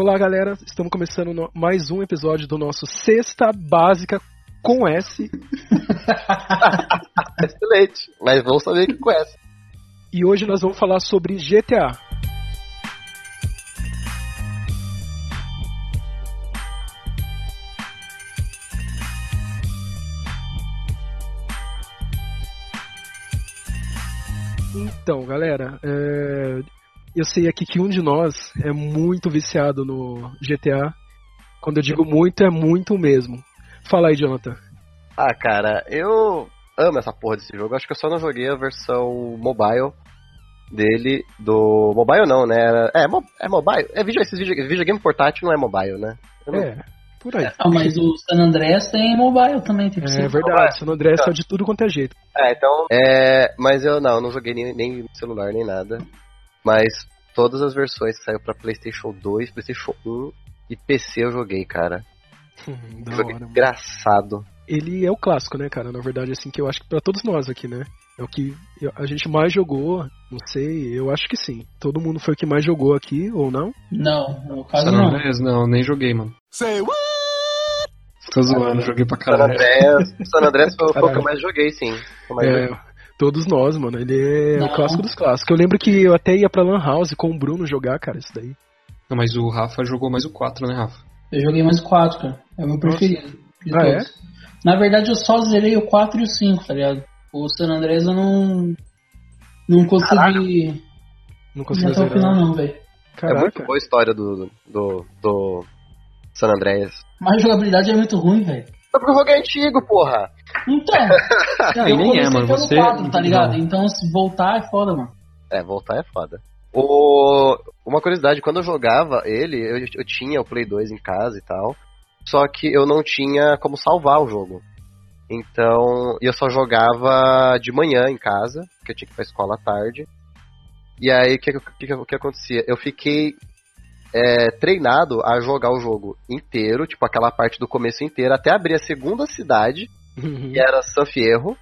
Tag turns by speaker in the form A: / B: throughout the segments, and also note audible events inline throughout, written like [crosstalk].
A: Olá, galera. Estamos começando no- mais um episódio do nosso Sexta Básica com S. [laughs]
B: Excelente. Mas vamos saber quem conhece.
A: E hoje nós vamos falar sobre GTA. Então, galera, é, eu sei aqui que um de nós é muito viciado no GTA. Quando eu digo muito, é muito mesmo. Fala aí, Jonathan.
B: Ah, cara, eu amo essa porra desse jogo. Acho que eu só não joguei a versão mobile dele. Do. Mobile não, né? É, é mobile. É vídeo, esses vídeo, videogame portátil não é mobile, né? Não-
A: É, por aí.
C: Ah, mas o San Andreas tem mobile também, tem que
A: É verdade, San André só de tudo quanto é jeito.
B: É, então. É, mas eu não, não joguei nem, nem celular nem nada. Mas todas as versões que saiu pra PlayStation 2, PlayStation 1 e PC eu joguei, cara.
A: da
B: jogo
A: hora,
B: engraçado.
A: Ele é o clássico, né, cara? Na verdade, assim, que eu acho que pra todos nós aqui, né? É o que a gente mais jogou, não sei, eu acho que sim. Todo mundo foi o que mais jogou aqui, ou não?
C: Não, no caso
D: San
C: não.
D: Andreas, não, nem joguei, mano. Tô zoando, joguei pra
B: San
D: caralho.
B: Andreas, San Andreas foi, o que eu mais joguei, sim. Foi o mais
A: É,
B: joguei.
A: Todos nós, mano. Ele é
C: Não.
A: o clássico dos clássicos. Eu lembro que eu até ia pra Lan House com o Bruno jogar, cara, isso daí.
D: Não, mas o Rafa jogou mais o 4, né, Rafa?
C: Eu joguei mais o 4, cara. É o meu preferido. De
A: Ah,
C: todos. Na verdade, eu só zerei o 4 e o 5, tá ligado? O San Andreas eu não. Não consegui.
A: Não
C: ir
A: consegui
C: até o final,
A: zerar.
C: não, velho.
B: É muito
A: Caraca.
B: boa a história do, do, do San Andreas.
C: Mas a jogabilidade é muito ruim, velho.
B: É porque o jogo é antigo, porra.
C: Então. [laughs]
D: Ah,
C: eu
D: e nem é, mano.
C: pelo
D: Você.
C: 4, tá ligado?
D: Não.
C: Então se voltar é foda, mano.
B: É, voltar é foda. O... Uma curiosidade, quando eu jogava ele, eu, eu tinha o Play 2 em casa e tal. Só que eu não tinha como salvar o jogo. Então, eu só jogava de manhã em casa, porque eu tinha que ir pra escola à tarde. E aí, o que, que, que, que acontecia? Eu fiquei é, treinado a jogar o jogo inteiro, tipo aquela parte do começo inteiro, até abrir a segunda cidade, que era San Fierro,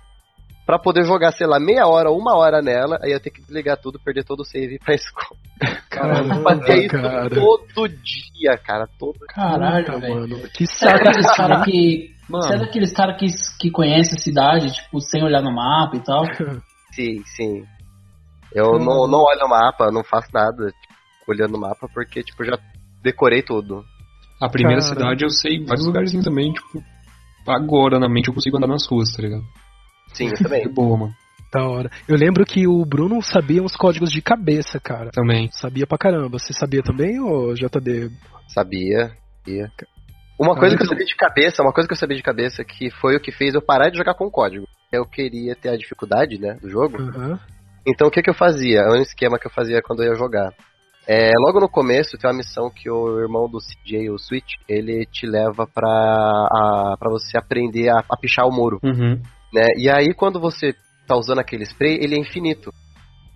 B: pra poder jogar, sei lá, meia hora uma hora nela, aí eu ter que desligar tudo, perder todo o save e ir pra [laughs] escola.
A: Caramba,
B: Eu fazia isso
A: cara.
B: todo dia, cara, todo
C: Caralho, velho.
A: mano. Que
C: Sabe
A: saco
C: aqueles caras
A: né?
C: que.
D: Mano.
C: Aqueles caras que, que conhecem a cidade, tipo, sem olhar no mapa e tal? [laughs]
B: Sim, sim. Eu não, não olho o mapa, não faço nada tipo, olhando o mapa, porque, tipo, já decorei tudo.
D: A primeira
A: Cara.
D: cidade eu sei vários lugarzinhos também, tipo. Agora na mente eu consigo andar nas ruas, tá ligado?
B: Sim, eu
D: É
B: também. [laughs]
D: boa, mano.
A: Da hora. Eu lembro que o Bruno sabia uns códigos de cabeça, cara.
D: Também.
A: Sabia pra caramba. Você sabia também, ô JD?
B: Sabia, sabia. Uma coisa que eu
A: então-
B: sabia de cabeça, uma coisa que eu sabia de cabeça que foi o que fez eu parar de jogar com código. Eu queria ter a dificuldade, né, do jogo.
A: Aham.
B: Então o que que eu fazia? É um esquema que eu fazia quando eu ia jogar. É, logo no começo tem uma missão que o irmão do CJ, o Switch, ele te leva pra, a, pra você aprender a, a pichar o muro,
D: Uhum.
B: né? E aí quando você tá usando aquele spray, ele é infinito.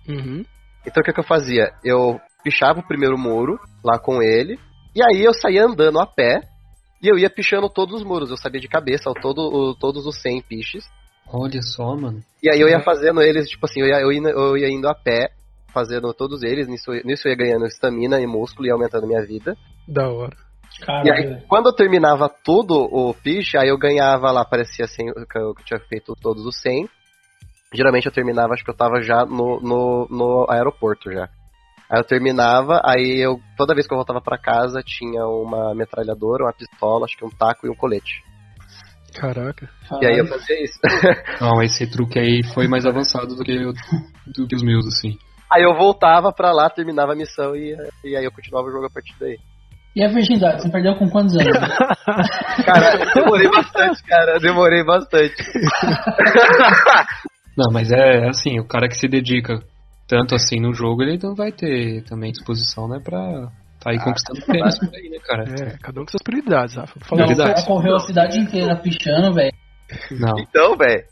A: Uhum.
B: Então o que que eu fazia? Eu pichava o primeiro muro lá com ele, e aí eu saía andando a pé, e eu ia pichando todos os muros. Eu sabia de cabeça o todo, o- todos os 100 piches.
D: Olha só, mano.
B: E aí eu ia fazendo eles, tipo assim, eu ia, eu ia, eu ia indo a pé, fazendo todos eles, nisso, nisso eu ia ganhando estamina e músculo e aumentando minha vida.
A: Da hora.
B: E
C: Caralho,
B: aí, quando eu terminava tudo o piche, aí eu ganhava lá, parecia assim, que eu tinha feito todos os 100. Geralmente eu terminava, acho que eu tava já no, no, no aeroporto já. Aí eu terminava, aí eu, toda vez que eu voltava pra casa, tinha uma metralhadora, uma pistola, acho que um taco e um colete.
A: Caraca.
B: E aí eu fazia isso.
D: Não, esse truque aí foi mais avançado do que, eu- do que os meus, assim.
B: Aí eu voltava pra lá, terminava a missão e, e aí eu continuava o jogo a partir daí.
C: E a virgindade, você perdeu com quantos anos? [laughs]
B: Cara, eu demorei bastante, cara. Eu demorei bastante. [laughs]
D: Não, mas é assim, o cara que se dedica tanto assim no jogo, ele não vai ter também disposição, né, pra tá aí conquistando prêmios por aí, né, cara?
A: É, cada um com suas prioridades, Rafa.
C: Não, o cara correu a cidade inteira pichando, velho.
D: Não.
B: Então, velho,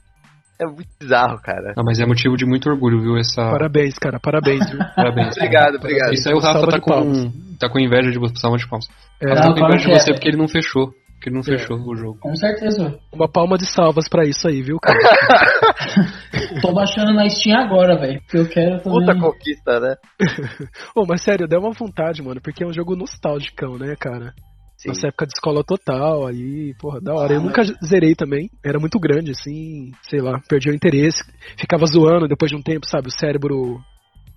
B: é muito bizarro, cara.
D: Não, mas é motivo de muito orgulho, viu, essa...
A: Parabéns, cara, parabéns, viu? [laughs]
D: Parabéns.
B: Obrigado, obrigado.
D: Isso aí o Rafa tá com, tá com inveja de você, salva de palmas.
A: É,
D: Rafa tá com inveja de você
C: é.
D: porque ele não fechou. que ele não fechou o jogo.
C: Com certeza.
A: Uma palma de salvas pra isso aí, viu, cara? [laughs]
C: Tô baixando na Steam agora, velho. Que eu quero também.
B: Puta conquista, né? [laughs]
A: Ô, mas sério, deu uma vontade, mano, porque é um jogo nostálgico, né, cara?
B: Sim.
A: Nossa época de escola total, aí, porra, da hora. Eu nunca zerei também, era muito grande, assim, sei lá, perdi o interesse, ficava zoando depois de um tempo, sabe? O cérebro.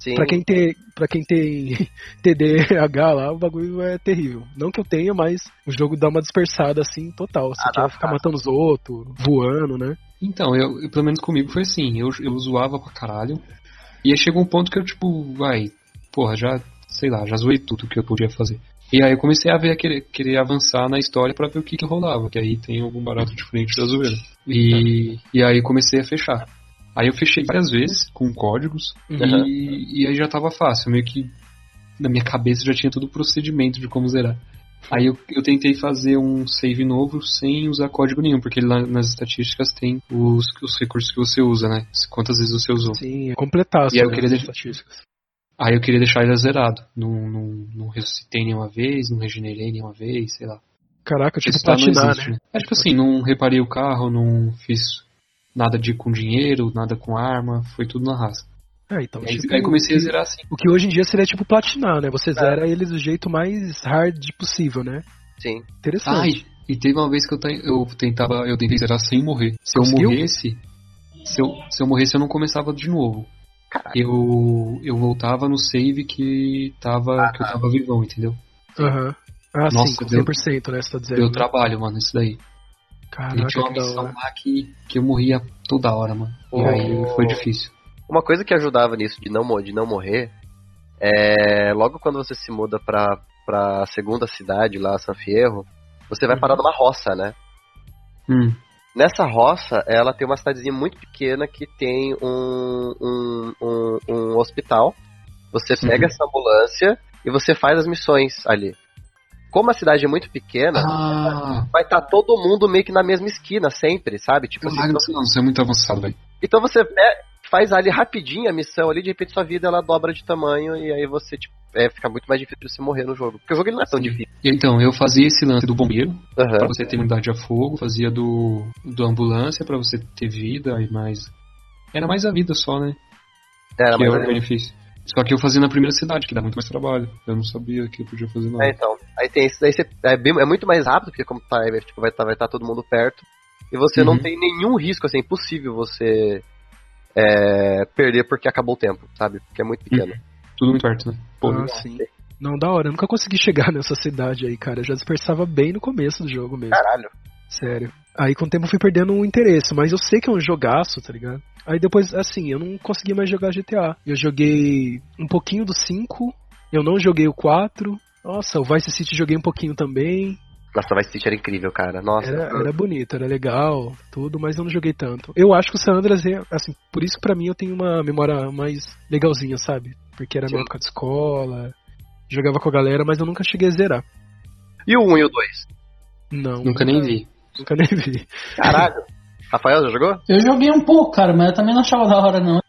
B: Sim.
A: Pra quem tem, pra quem tem [laughs] TDAH lá, o bagulho é terrível. Não que eu tenha, mas o jogo dá uma dispersada, assim, total. Você
B: Ah,
A: quer ficar matando os outros, voando, né?
D: Então, eu, eu- pelo menos comigo foi assim, eu, eu zoava pra caralho. E aí chegou um ponto que eu, tipo, vai, porra, já, sei lá, já zoei tudo que eu podia fazer. E aí eu comecei a ver, a querer, querer avançar na história pra ver o que que rolava, que aí tem algum barato diferente da zoeira. E, e aí eu comecei a fechar. Aí eu fechei várias vezes, com códigos,
B: Uhum.
D: e, e aí já tava fácil, meio que na minha cabeça já tinha todo o procedimento de como zerar. Aí eu, eu tentei fazer um save novo sem usar código nenhum, porque lá nas estatísticas tem os, os recursos que você usa, né? Quantas vezes você usou.
A: Sim, é completar
D: E aí eu
A: as
D: queria deixar-. Aí eu queria deixar ele zerado. Não, não, não ressuscitei nenhuma vez, não regenerei nenhuma vez, sei lá.
A: Caraca, tipo
D: Esse tá, não
A: platinar,
D: existe,
A: né?
D: É tipo assim, não reparei o carro, não fiz nada de com dinheiro, nada com arma, foi tudo na raça.
A: É, então,
D: Aí,
A: tipo,
D: aí comecei a zerar assim.
A: O que hoje em dia seria tipo platinar, né? Você zera eles do jeito mais hard possível, né?
B: Sim.
D: Ah,
A: Interessante.
D: e, e teve uma vez que eu, te- eu tentava, eu tentei zerar sem morrer. Se
A: Conseguiu?
D: eu morresse, se eu, se eu morresse eu não começava de novo. Eu, eu voltava no save que tava, que eu tava vivão, entendeu?
A: Aham. Ah, sim,
D: Nossa, deu-
A: 100%, né? Você tá dizendo.
D: Deu
A: né?
D: trabalho, mano, isso daí. E
A: Caraca,
D: tinha uma missão lá que, que eu morria toda hora, mano. E
B: Oh.
D: aí foi difícil.
B: Uma coisa que ajudava nisso de não, de não morrer é logo quando você se muda pra, pra segunda cidade lá, San Fierro, você vai parar numa roça, né?
D: Hum.
B: Nessa roça, ela tem uma cidadezinha muito pequena que tem um, um, um, um hospital. Você pega
D: Uhum.
B: essa ambulância e você faz as missões ali. Como a cidade é muito pequena,
D: Ah,
B: vai estar todo mundo meio que na mesma esquina sempre, sabe? Tipo, assim,
D: caralho, não, isso é muito avançado, velho.
B: Então você é, faz ali rapidinho a missão ali, de repente sua vida ela dobra de tamanho e aí você, tipo, é, fica muito mais difícil de você morrer no jogo. Porque o jogo ele não é tão
D: Sim.
B: difícil.
D: Então, eu fazia esse lance do bombeiro,
B: Aham.
D: pra você ter imunidade a fogo, fazia do, do ambulância pra você ter vida e mais. Era mais a vida só, né?
B: Era
D: que é
B: mais
D: o benefício. Só que eu fazia na primeira cidade, que dá muito mais trabalho. Eu não sabia que eu podia fazer nada.
B: É, então. Aí tem isso daí, você, é, bem- é muito mais rápido, porque como tá, é, tipo, vai estar vai tá todo mundo perto. E você não
D: Uhum.
B: tem nenhum risco, assim, é impossível você é, perder porque acabou o tempo, sabe? Porque é muito pequeno.
D: Tudo muito perto, né? Pô,
A: Ah, sim. Não, da hora. Eu nunca consegui [laughs] chegar nessa cidade aí, cara. Eu já dispersava bem no começo do jogo mesmo.
B: Caralho.
A: Sério. Aí com o tempo eu fui perdendo o interesse, mas eu sei que é um jogaço, tá ligado? Aí depois, assim, eu não consegui mais jogar GTA. Eu joguei um pouquinho do 5, eu não joguei o 4. Nossa, o Vice City joguei um pouquinho também.
B: Nossa, Vice City era incrível, cara. Nossa.
A: Era, era bonito, era legal, tudo, mas eu não joguei tanto. Eu acho que o San Andreas é, assim, por isso que pra mim eu tenho uma memória mais legalzinha, sabe? Porque era
B: Sim.
A: minha época de escola, jogava com a galera, mas eu nunca cheguei a zerar.
B: E o 1 e o 2?
A: Não.
D: Nunca nem vi.
A: Nunca nem vi.
B: Caralho. Rafael, já jogou?
C: Eu joguei um pouco, cara, mas eu também não achava da hora, não.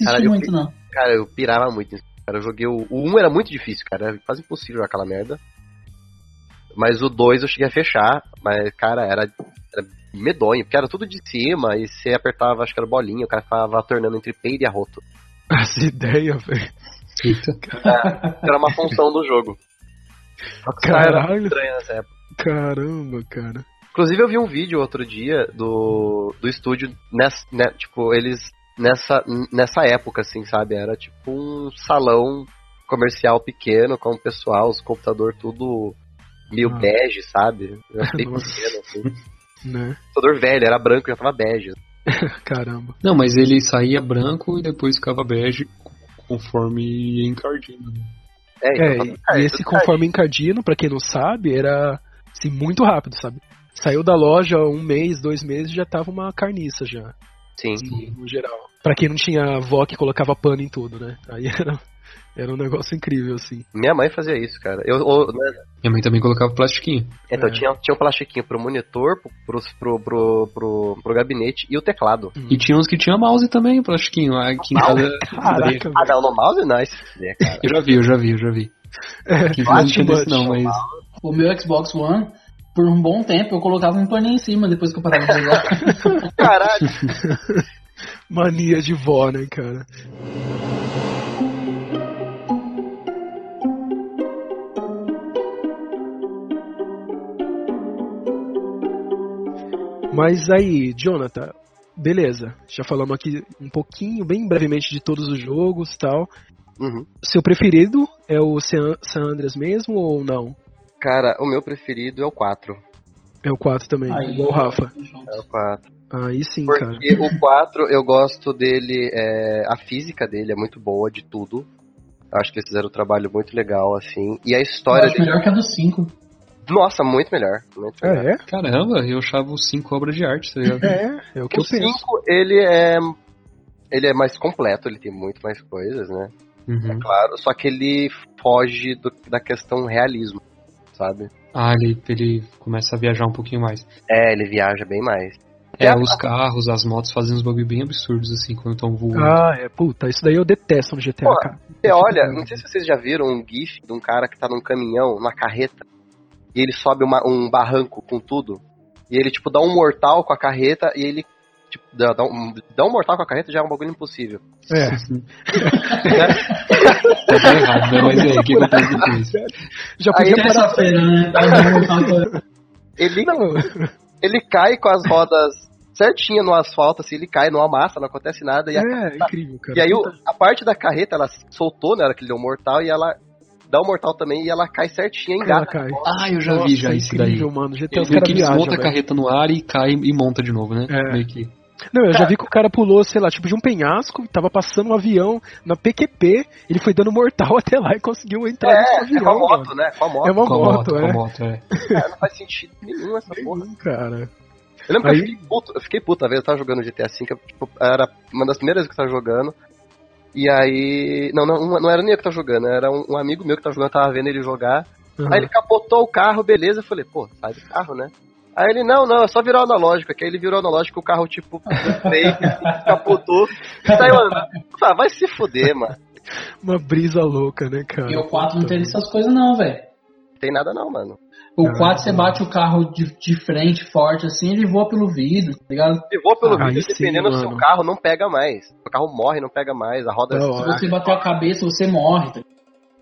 B: Eu
C: muito, não.
B: Cara, eu pirava muito nisso. Cara, eu joguei o. O 1 era muito difícil, cara. Era quase impossível jogar aquela merda. Mas o 2 eu cheguei a fechar. Mas, cara, era, era medonho. Porque era tudo de cima. E você apertava, acho que era bolinha. O cara ficava tornando entre peido e arroto. [laughs]
A: As ideias, velho.
D: Eita.
B: Era uma função do jogo.
A: Caralho.
B: estranho nessa época.
A: Caramba, cara.
B: Inclusive eu vi um vídeo outro dia do, do estúdio, nessa, né, tipo, eles nessa, nessa época, assim, sabe? Era tipo um salão comercial pequeno com o pessoal, os computadores tudo meio
A: Ah.
B: bege, sabe? Bem [laughs] pequeno, assim. O
A: Né?
B: computador velho, era branco já tava bege. [laughs]
A: Caramba.
D: Não, mas ele saía branco e depois ficava bege conforme ia né?
B: É,
A: É,
B: então,
A: e,
B: cara,
A: e
B: isso
A: esse conforme encardino, pra quem não sabe, era assim, muito rápido, sabe? Saiu da loja um mês, dois meses, já tava uma carniça já,
B: Sim.
A: no geral. Pra quem não tinha avó que colocava pano em tudo, né? Aí era, era um negócio incrível, assim.
B: Minha mãe fazia isso, cara. Eu, eu- né,
D: Minha mãe também colocava plastiquinho.
B: então,
A: É.
B: tinha, tinha um plastiquinho pro monitor, pro, pro, pro, pro, pro, pro gabinete e o teclado.
D: E tinha uns que tinha mouse também, plastiquinho. Aqui em casa.
A: Caraca,
B: Ah, não, no mouse não, isso é, cara. [laughs]
D: Eu já vi, eu já vi, eu já vi.
A: É,
D: não tinha desse não, mas.
C: O meu Xbox One, por um bom tempo eu colocava um paninho em cima depois que eu parava de jogar.
B: Caralho. [laughs]
A: Mania de vó, né, cara? Mas aí, Jonathan, beleza. Já falamos aqui um pouquinho, bem brevemente, de todos os jogos tal.
B: Uhum.
A: Seu preferido é o San San Andreas mesmo ou não?
B: Cara, o meu preferido é o 4.
A: É o 4 também,
C: Aí,
A: igual o Rafa.
B: É o 4.
A: Aí sim, cara.
B: Porque o 4 eu gosto dele, é, a física dele é muito boa de tudo. Acho que eles fizeram um trabalho muito legal, assim. E a
C: Eu
B: história
C: acho
B: dele.
C: melhor que a do 5.
B: Nossa, muito melhor. Muito melhor.
A: É,
D: Caramba, eu achava os cinco obras de arte, tá ligado?
A: é, é o que
B: O
A: eu penso.
B: 5, ele é. Ele é mais completo, ele tem muito mais coisas, né?
D: Uhum.
B: Claro. Só que ele foge do- da questão realismo, sabe?
D: Ah, ele, ele começa a viajar um pouquinho mais.
B: É, ele viaja bem mais.
D: É,
B: É,
D: os carros, as motos fazem uns bagulho bem absurdos, assim, quando estão voando.
A: Ah, é, puta, isso daí eu detesto no GTA,
B: Pô,
A: cara.
B: Você olha, não sei se vocês já viram um GIF de um cara que tá num caminhão, na carreta, e ele sobe uma- um barranco com tudo, e ele, tipo, dá um mortal com a carreta, e ele, tipo, dá, dá um, dá um mortal com a carreta já é um bagulho impossível.
A: É,
D: Tá, tá errado, né? Mas aí, o que acontece depois?
A: já
B: Aí
A: podia parar.
C: Terça-feira, né?
B: Ele,
A: Não,
B: ele cai com as rodas certinho no asfalto, assim, ele cai numa massa, não acontece nada, e, a-
A: é incrível, cara.
B: e aí o- a parte da carreta, ela soltou na hora que ele deu um mortal, e ela dá um mortal também, e ela cai certinho,
A: Ela
B: engata.
A: cai.
D: Ah, eu já
A: Nossa,
D: vi já isso daí.
A: incrível, mano. GTA os
D: meio
A: caras
D: que
A: viajam,
D: desmonta a carreta no ar e cai e monta de novo, né?
A: É.
D: Meio que.
A: Não, eu já vi que o cara pulou, sei lá, tipo de um penhasco, tava passando um avião na PQP, ele foi dando mortal [laughs] até lá e conseguiu entrar
B: É,
A: no
B: é com
A: avião.
B: a moto,
A: mano.
B: né? Com a moto.
A: É uma
D: com
A: moto,
D: moto,
A: é.
D: com a moto, é. [laughs]
B: Cara, não faz sentido nenhum essa porra.
A: Nenhum, cara.
B: Eu lembro
A: Aí-
B: que eu fiquei puto, eu fiquei puto, a vez eu tava jogando GTA V, eu, tipo, era uma das primeiras vezes que eu tava jogando. E aí. Não, não, não era nem eu que tava jogando, era um, um amigo meu que tava jogando, eu tava vendo ele jogar.
A: Uhum.
B: Aí ele capotou o carro, beleza, eu falei, pô, sai do carro, né? Aí ele, não, não, é só virar o analógico. Aqui aí ele virou o analógico, o carro, tipo, [laughs] freio, capotou, e saiu andando. Ah, vai se fuder, mano.
A: Uma brisa louca, né, cara?
C: E o 4 não tem essas coisas não, velho.
B: Não tem nada não, mano.
C: O
A: Ah,
C: 4 você bate o carro de, de frente forte assim, ele voa pelo vidro, tá ligado?
B: Se voa pelo
A: Ah,
B: vídeo,
A: aí sim,
B: dependendo do seu carro, não pega mais. O carro morre, não pega mais, a roda...
A: Da
C: Se você bater a cabeça, você morre. Tá?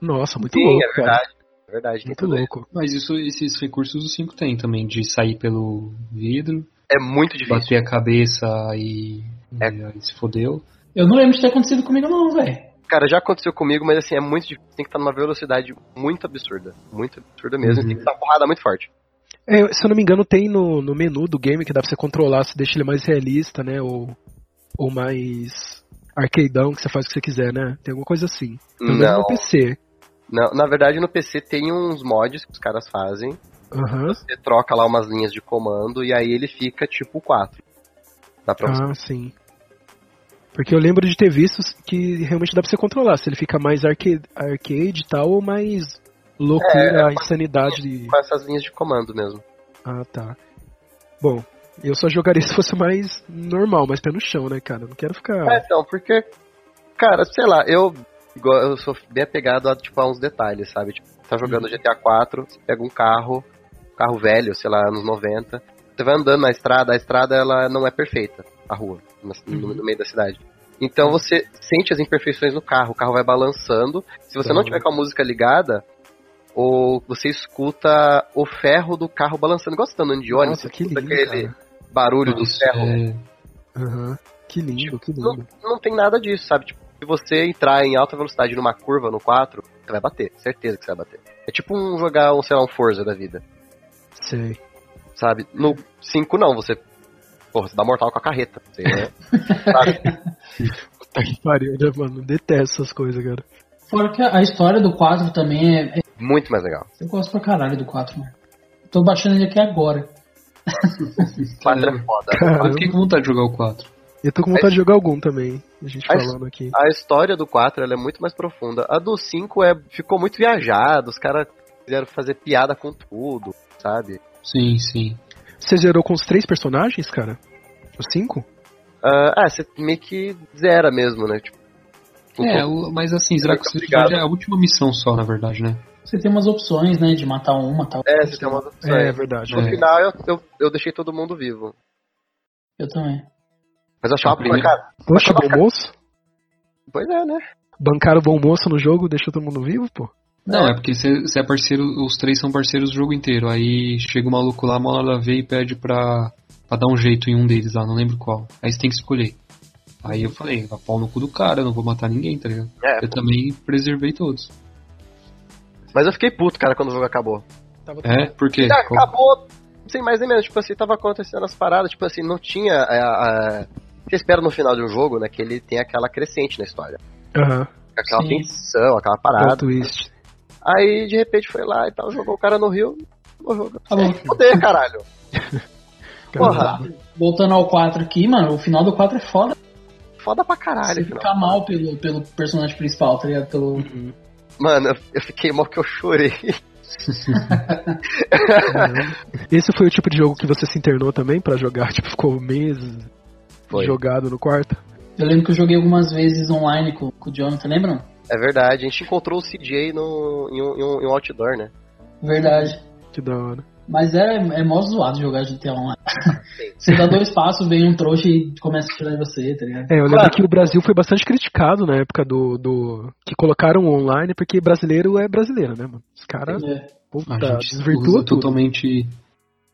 A: Nossa, muito
B: Sim,
A: louco,
B: é
A: cara.
B: verdade. É verdade,
A: Muito
B: tudo isso.
A: louco.
D: Mas isso, esses recursos o 5 tem também, de sair pelo vidro,
B: É muito difícil.
D: bater a cabeça e,
B: É.
D: e aí se fodeu.
C: Eu não lembro de ter acontecido comigo não, velho.
B: Cara, já aconteceu comigo, mas assim, é muito difícil. Tem que estar numa velocidade muito absurda. Muito absurda mesmo.
D: Uhum.
B: Tem que uma porrada muito forte.
A: É, se eu não me engano, tem no, no menu do game que dá pra você controlar se deixa ele mais realista, né? Ou, ou mais arcadeão, que você faz o que você quiser, né? Tem alguma coisa assim. Pelo menos
B: Não,
A: no PC.
B: não, na verdade no PC tem uns mods que os caras fazem.
A: Aham.
B: Você troca lá umas linhas de comando e aí ele fica tipo 4. Dá pra você.
A: Ah, sim. Porque eu lembro de ter visto que realmente dá pra você controlar, se ele fica mais arcade, arcade e tal, ou mais loucura,
B: É,
A: insanidade. de-
B: Com essas linhas de comando mesmo.
A: Ah, tá. Bom, eu só jogaria [laughs] se fosse mais normal, mais pé no chão, né, cara? Eu não quero ficar.
B: É, então, porque, cara, sei lá, eu, eu sou bem apegado a, tipo, a uns detalhes, sabe? Tipo, tá jogando GTA 4, você pega um carro, carro velho, sei lá, anos 90, você vai andando na estrada, a estrada ela não é perfeita, a rua, no, no- no meio da cidade. Então você sente as imperfeições no carro, o carro vai balançando. Se você não tiver com a música ligada, ou você escuta o ferro do carro balançando, igual você tá andando de ônibus,
A: Nossa,
B: você
A: que
B: escuta
A: lindo,
B: aquele
A: cara.
B: barulho do
D: Nossa,
B: ferro.
D: é-
A: Aham. Que lindo, que
B: não,
A: lindo.
B: não tem nada disso, sabe? Tipo, se você entrar em alta velocidade numa curva no 4, você vai bater, certeza que você vai bater. É tipo um jogar um, sei lá, um Forza da vida,
A: Sei.
B: sabe? No 5 não, você. Porra, você dá mortal com a carreta. Você, né? [laughs] sabe?
A: Puta que pariu, né, mano? Detesto essas coisas, cara.
C: Fora que a história do 4 também é, é-
B: Muito mais legal.
C: Eu gosto pra caralho do 4, mano. Tô baixando ele aqui agora. [laughs]
B: 4 é foda.
D: Eu fiquei com vontade de jogar o 4.
A: Eu tô com vontade de jogar algum também. A gente
B: Mas-
A: falando aqui.
B: A história do 4 ela é muito mais profunda. A do 5 é, ficou muito viajado, os caras quiseram fazer piada com tudo, sabe?
D: Sim, sim.
A: Você zerou com os três personagens, cara? Os cinco?
B: Ah, ah, você meio que zera mesmo, né? Tipo,
D: É, o- mas assim, será que
B: Muito
D: você
B: obrigado.
D: é a última missão só, na verdade, né?
C: Você tem umas opções, né? De matar um, matar outro.
B: É, você tem umas opções.
A: É, verdade.
B: No
D: É.
B: final eu, eu, eu deixei todo mundo vivo.
C: Eu também.
B: Mas eu achava,
D: A primeira-
B: cara,
A: Poxa, bom moço.
B: pois é, né?
A: Bancaram o bom moço no jogo, deixou todo mundo vivo, pô.
D: Não, é porque você é parceiro, os três são parceiros o jogo inteiro. Aí chega o maluco lá, mal nada a ver e pede pra, pra dar um jeito em um deles lá, não lembro qual. Aí você tem que escolher. Aí eu falei, vai pau no cu do cara, eu não vou matar ninguém, tá ligado?
B: É,
D: Eu também preservei todos.
B: mas eu fiquei puto, cara, quando o jogo acabou.
D: É, porque.
B: Já acabou sem mais nem menos. Tipo assim, tava acontecendo as paradas, tipo assim, não tinha. é, a- Você espera no final de um jogo, né, que ele tem aquela crescente na história.
A: Aham.
B: Aquela
C: Sim.
B: tensão, aquela
A: Plot
B: parada.
A: twist.
B: Aí de repente foi lá e tal, jogou o cara no Rio. O jogo.
C: Tá bom.
B: Foder, caralho. [laughs] Porra.
A: Caramba.
C: Voltando ao 4 aqui, mano, o final do 4 é foda.
B: Foda pra
C: Você
B: caralho.
C: fica
B: final.
C: mal pelo, pelo personagem principal, tá ligado? Pelo...
A: Uhum.
B: Mano, eu, fiquei mal que eu chorei. [laughs]
A: Esse foi o tipo de jogo que você se internou também pra jogar? [laughs] Tipo, ficou meses
B: Foi.
A: jogado no quarto?
C: Eu lembro que eu joguei algumas vezes online com, com o Jonathan, lembram?
B: É verdade, a gente encontrou o CJ no, em, um, em um- em um outdoor, né?
C: Verdade.
A: Que da hora.
C: Mas é, é mó zoado jogar GTA online. Você dá dois passos, vem um trouxa e começa a tirar de você, tá ligado?
A: É, eu lembro
B: Claro.
A: que o Brasil foi bastante criticado na época do. do que colocaram online, porque brasileiro é brasileiro, né, mano? Os caras,
C: É.
A: puta,
D: A gente
A: desvirtua
D: usa
A: tudo.
D: totalmente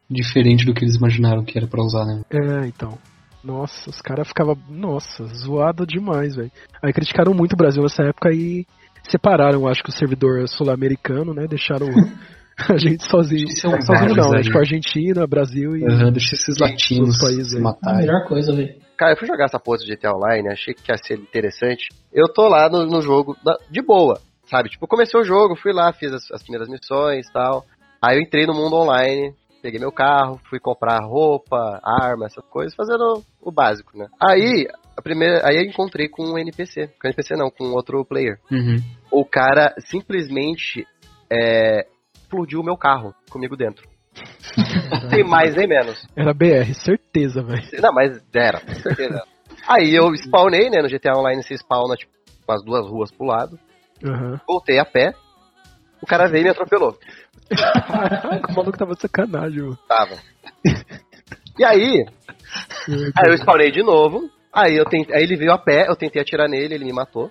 D: diferente do que eles imaginaram que era pra usar, né?
A: É, então. Nossa, os caras ficavam. Nossa, zoado demais, velho. Aí criticaram muito o Brasil nessa época e separaram, acho que o servidor sul-americano, né? Deixaram [laughs] a gente sozinho.
D: Isso é um
A: sozinho não, né? Tipo Argentina, Brasil e.
D: Aham, deixa esses latinos
A: Os países
D: se
A: aí.
C: A melhor coisa, velho.
B: Cara, eu fui jogar essa porra de GTA Online, achei que ia ser interessante. Eu tô lá no, no jogo da- de boa, sabe? Tipo, comecei o jogo, fui lá, fiz as, as primeiras missões e tal. Aí eu entrei no mundo online, peguei meu carro, fui comprar roupa, arma, essas coisas, fazendo o básico, né? Aí, a primeira, aí eu encontrei com um NPC. Com um NPC não, com outro player.
D: Uhum.
B: O cara simplesmente é, explodiu o meu carro comigo dentro. [laughs] Sem mais nem menos.
A: Era BR, certeza, velho.
B: Não, mas era, certeza. Aí eu spawnei, né? No GTA Online você spawna, tipo, com as duas ruas pro lado.
A: Aham.
B: Voltei a pé. O cara veio e me atropelou. [laughs]
A: O maluco tava de sacanagem, mano.
B: Tava. E aí, aí eu spawnei de novo. Aí, eu tentei, aí ele veio a pé, eu tentei atirar nele, ele me matou.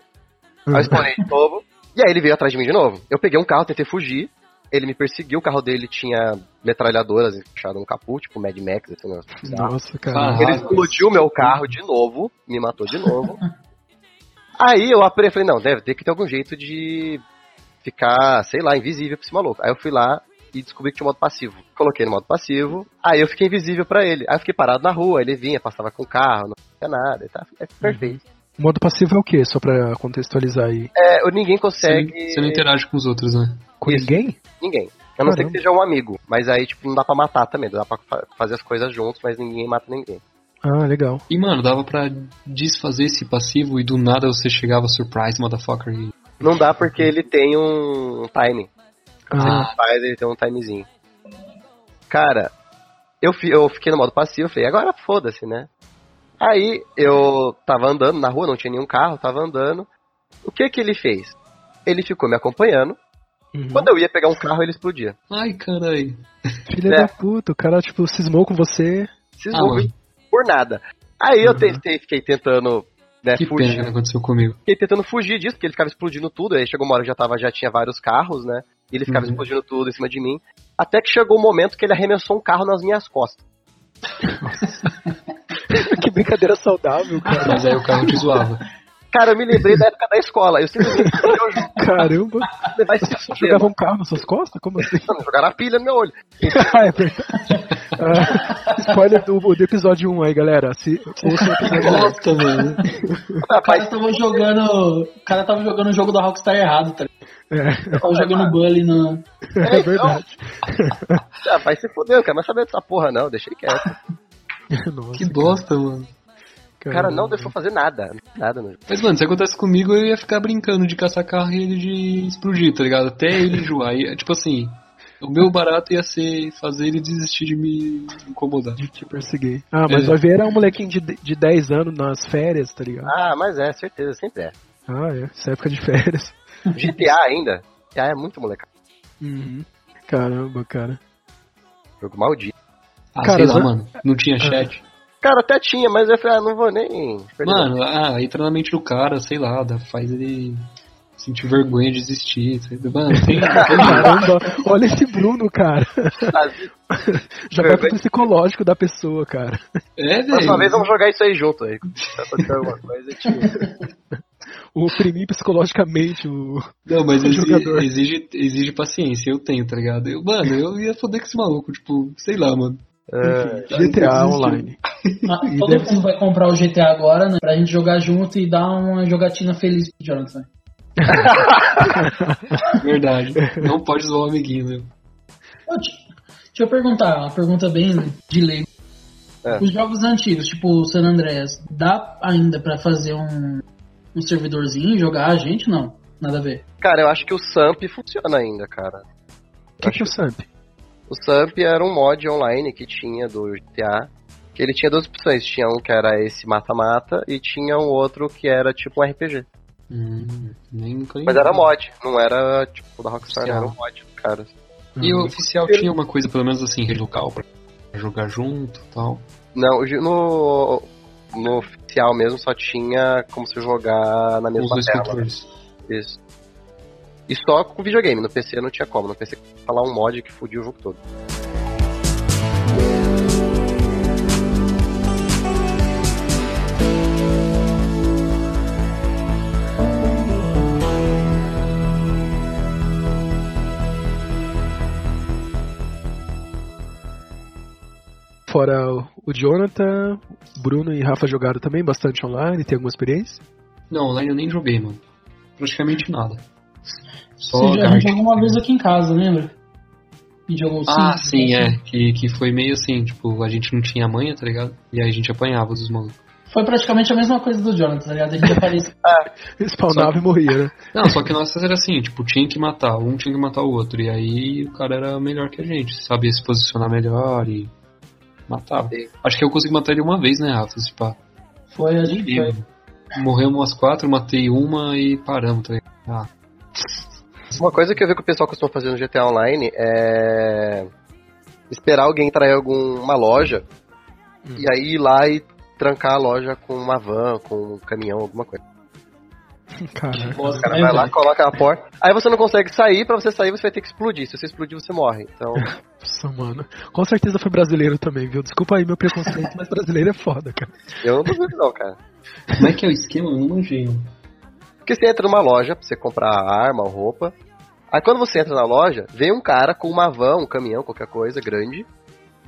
B: Aí eu spawnei de novo. E aí ele veio atrás de mim de novo. Eu peguei um carro, tentei fugir. Ele me perseguiu, o carro dele tinha metralhadoras encaixadas no capô, tipo Mad Max, esse negócio.
A: Nossa, cara.
B: Ele explodiu meu carro de novo, me matou de novo. [laughs] Aí eu apre- falei, não, deve ter que ter algum jeito de ficar, sei lá, invisível pra esse maluco. Aí eu fui lá e descobri que tinha modo passivo. Coloquei no modo passivo, aí eu fiquei invisível pra ele. Aí eu fiquei parado na rua, ele vinha, passava com o carro, não fazia nada, e tá, é perfeito.
A: O modo passivo é o quê? Só pra contextualizar aí.
B: É, ninguém
D: Você,
B: consegue.
D: você não interage com os outros, né?
A: Com
B: Isso.
A: ninguém?
B: Ninguém. A não ser que seja um amigo. Mas aí, tipo, não dá pra matar também. Dá pra fa- fazer as coisas juntos, mas ninguém mata ninguém.
A: Ah, legal.
D: E, mano, dava pra desfazer esse passivo e do nada você chegava surprise, motherfucker. E...
B: Não dá porque ele tem um time.
A: Ah,
B: faz, ele tem um timezinho. Cara, eu, fi- eu fiquei no modo passivo, falei, agora foda-se, né? Aí eu tava andando na rua, não tinha nenhum carro, tava andando. O que que ele fez? Ele ficou me acompanhando.
A: uhum.
B: Quando eu ia pegar um carro, ele explodia.
D: Ai, caralho.
A: Filha
B: É.
A: da puta, o cara, tipo, cismou com você.
B: Se
D: Ah,
B: por nada. Aí eu
A: Uhum.
B: tentei, fiquei tentando né,
D: Que
B: fugir.
D: pena que aconteceu comigo.
B: Fiquei tentando fugir disso, porque ele ficava explodindo tudo. Aí chegou uma hora que já, tava, já tinha vários carros, né? E ele ficava
D: Uhum.
B: explodindo tudo em cima de mim. Até que chegou o momento que ele arremessou um carro nas minhas costas. [laughs]
A: que brincadeira saudável, cara.
D: Mas aí o carro te zoava.
B: Cara, eu me lembrei da época da escola. Eu simplesmente eu
A: Caramba.
B: vai se fuder.
A: Jogava um carro nas suas costas? Como assim?
B: Jogaram a pilha no meu olho. [laughs]
A: ah, é verdade. Ah, spoiler do, do episódio 1 aí, galera. Se, ouça o episódio 1.
D: Nossa, mano.
C: O cara
B: Rapaz,
C: tava jogando. O cara tava jogando o jogo da Rockstar errado, tá ligado?
A: É,
C: Tava jogando Bully no.
A: é verdade. [laughs]
B: ah, vai se fuder, eu não quero mais saber dessa porra, não. Deixei quieto.
A: Nossa,
D: Que bosta, mano.
B: O cara não deixou fazer nada. Nada no jogo.
D: Mas, mano, se acontece comigo, eu ia ficar brincando de caçar carro e ele de explodir, tá ligado? Até ele [laughs] enjoar. E, tipo assim, o meu barato ia ser fazer ele desistir de me incomodar.
A: De te perseguir. Ah, mas
D: É.
A: vai ver, era um molequinho de, de 10 anos nas férias, tá ligado?
B: Ah, mas é, certeza, sempre é.
A: Ah, é. Essa época de férias. [laughs]
B: GTA ainda. GTA é muito molecada.
A: Uhum. Caramba, cara.
B: Jogo maldito.
D: Ah,
A: Cara,
D: sei lá, mano. Não tinha chat.
B: Cara, até tinha, mas eu falei, ah, não vou nem.
D: Mano, ah, entra na mente do cara, sei lá, faz ele sentir vergonha de existir. Mano, tem, [laughs]
A: Caramba, olha esse Bruno, cara. Já vai pro psicológico da pessoa, cara.
D: É,
B: Próxima
D: velho.
B: vez vamos jogar isso aí junto aí.
A: O oprimir psicologicamente o.
D: Não, mas
A: o
D: exige,
A: jogador.
D: exige, exige paciência, eu tenho, tá ligado? Eu, mano, eu ia foder com esse maluco, tipo, sei lá, mano.
B: É,
A: GTA Online. [laughs]
C: Ah, Todo mundo vai comprar o GTA agora, né? Pra gente jogar junto e dar uma jogatina feliz pro Jonathan. [laughs]
D: Verdade. [laughs] Não pode zoar o amiguinho, né?
C: Deixa eu perguntar, uma pergunta bem de lei.
B: É.
C: Os jogos antigos, tipo o San Andreas, dá ainda pra fazer um, um servidorzinho e jogar a gente? Não, nada a ver.
B: Cara, eu acho que o Samp funciona ainda, cara.
A: O que, que é o Samp?
B: O Samp era um mod online que tinha do GTA. Que ele tinha duas opções. Tinha um que era esse mata-mata e tinha um outro que era tipo um RPG.
D: Hum,
B: Mas era mod, não era tipo da Rockstar,
D: Oficial.
B: era um mod, cara.
D: E
A: Uhum.
D: o oficial tinha uma coisa, pelo menos assim, rede local, pra jogar junto e tal.
B: Não, no, no oficial mesmo só tinha como se jogar na
D: Com os
B: mesma
D: dois
B: tela.
D: controles.
B: Isso. E só com videogame, no PC não tinha como. No PC falar um mod que fudia o jogo todo.
A: Fora o- o Jonathan, Bruno e Rafa jogaram também bastante online, tem alguma experiência?
D: Não, online eu nem joguei, mano. Praticamente nada. Só
C: Você já, a
D: Dart.
C: gente jogou uma vez aqui em casa, lembra? Jogou
D: Ah,
C: cinco,
D: sim,
C: assim.
D: é. Que, que foi meio assim, tipo, a gente não tinha manha, tá ligado? E aí a gente apanhava dos malucos.
C: Foi praticamente a mesma coisa do Jonathan, tá ligado? A gente aparecia. [laughs]
A: Spawnava e morria, né?
D: Não, só que nossas era assim, tipo, tinha que matar, um tinha que matar o outro. E aí o cara era melhor que a gente, sabia se posicionar melhor e matava.
B: Sim.
D: Acho que eu consegui matar ele uma vez, né, Rafa? Se pá.
C: Foi, a gente foi.
D: Morreu umas quatro, matei uma e paramos, tá ligado? Ah,
B: Uma coisa que eu vi que o pessoal costuma fazer no GTA Online é esperar alguém entrar em alguma loja
A: Hum.
B: e aí ir lá e trancar a loja com uma van, com um caminhão, alguma coisa. [laughs]
A: Caraca.
B: O cara vai lá,
C: velho?
B: coloca a porta. Aí você não consegue sair, pra você sair você vai ter que explodir. Se você explodir, você morre. Então, [laughs]
A: Nossa, mano. Com certeza foi brasileiro também, viu? Desculpa aí meu preconceito, mas brasileiro é foda, cara.
B: eu não duvido não, cara.
D: Como é que é o esquema? Eu não manjei.
B: Porque você entra numa loja pra você comprar arma ou roupa. Aí quando você entra na loja, vem um cara com uma van, um caminhão, qualquer coisa grande,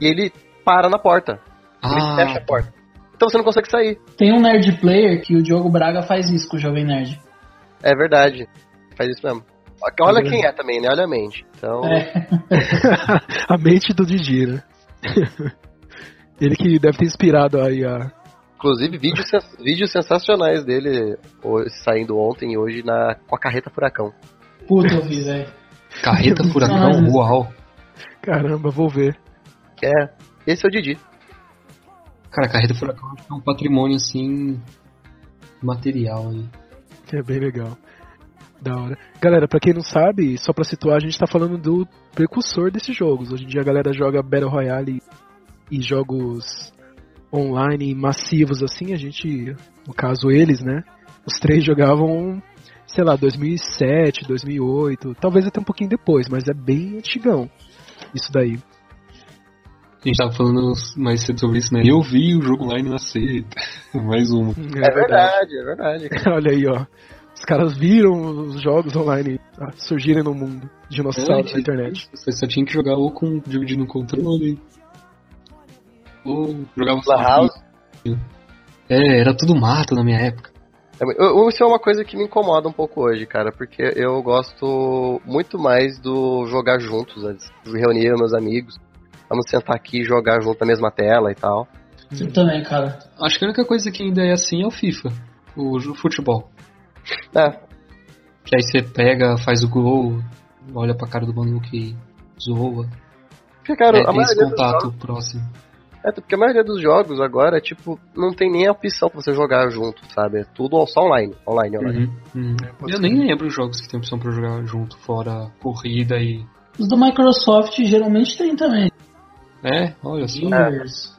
B: e ele para na porta. Ele
D: Ah,
B: fecha a porta. Então você não consegue sair.
C: Tem um Nerd Player que o Diogo Braga faz isso com o Jovem Nerd.
B: É verdade. Faz isso mesmo. Olha
A: É
B: quem é também, né? Olha a mente. Então,
C: É. [laughs]
A: a mente do Didi, né? [laughs] Ele que deve ter inspirado aí a.
B: inclusive, vídeos, sens- vídeos sensacionais dele saindo ontem e hoje na, com a carreta furacão.
C: Puta, eu vi, velho.
D: carreta
C: Caralho.
D: furacão, uau.
A: Caramba, vou ver.
B: É. Esse é o Didi.
D: Cara, carreta furacão acho que é um patrimônio assim. material aí.
A: É bem legal. Da hora. Galera, pra quem não sabe, só pra situar, a gente tá falando do precursor desses jogos. Hoje em dia a galera joga Battle Royale e jogos online massivos assim. A gente, no caso eles, né? Os três jogavam, sei lá, 2007, 2008, talvez até um pouquinho depois, mas é bem antigão. Isso daí.
D: A gente tava falando mais cedo sobre isso, né? Eu vi o jogo online nascer. [laughs] Mais uma.
B: É, verdade, é verdade. [laughs]
A: Olha aí, ó. Os caras viram os jogos online ah, surgirem no mundo. Dinossauros na internet.
D: Você só tinha que jogar ou com dividindo o controle. Ou jogava
B: Lan House.
D: É, era tudo mato na minha época.
B: É, Isso é uma coisa que me incomoda um pouco hoje, cara, porque eu gosto muito mais do jogar juntos, antes, de reunir meus amigos. Vamos sentar aqui e jogar junto na mesma tela e tal.
C: Eu também, cara.
D: Acho que a única coisa que ainda é assim é o FIFA. O jo- futebol.
B: É,
D: Que aí você pega, faz o gol, olha pra cara do maluco e zoa.
B: porque, cara,
D: é,
B: a
D: tem esse contato
B: jogos,
D: próximo.
B: É, porque a maioria dos jogos agora, tipo, não tem nem a opção pra você jogar junto, sabe? É tudo só online. Online, online.
D: Uhum, uhum.
A: É,
D: Eu
A: ser.
D: nem lembro os jogos que tem opção pra jogar junto, fora corrida e.
C: Os do Microsoft geralmente tem também.
D: É, olha só.
C: Gears.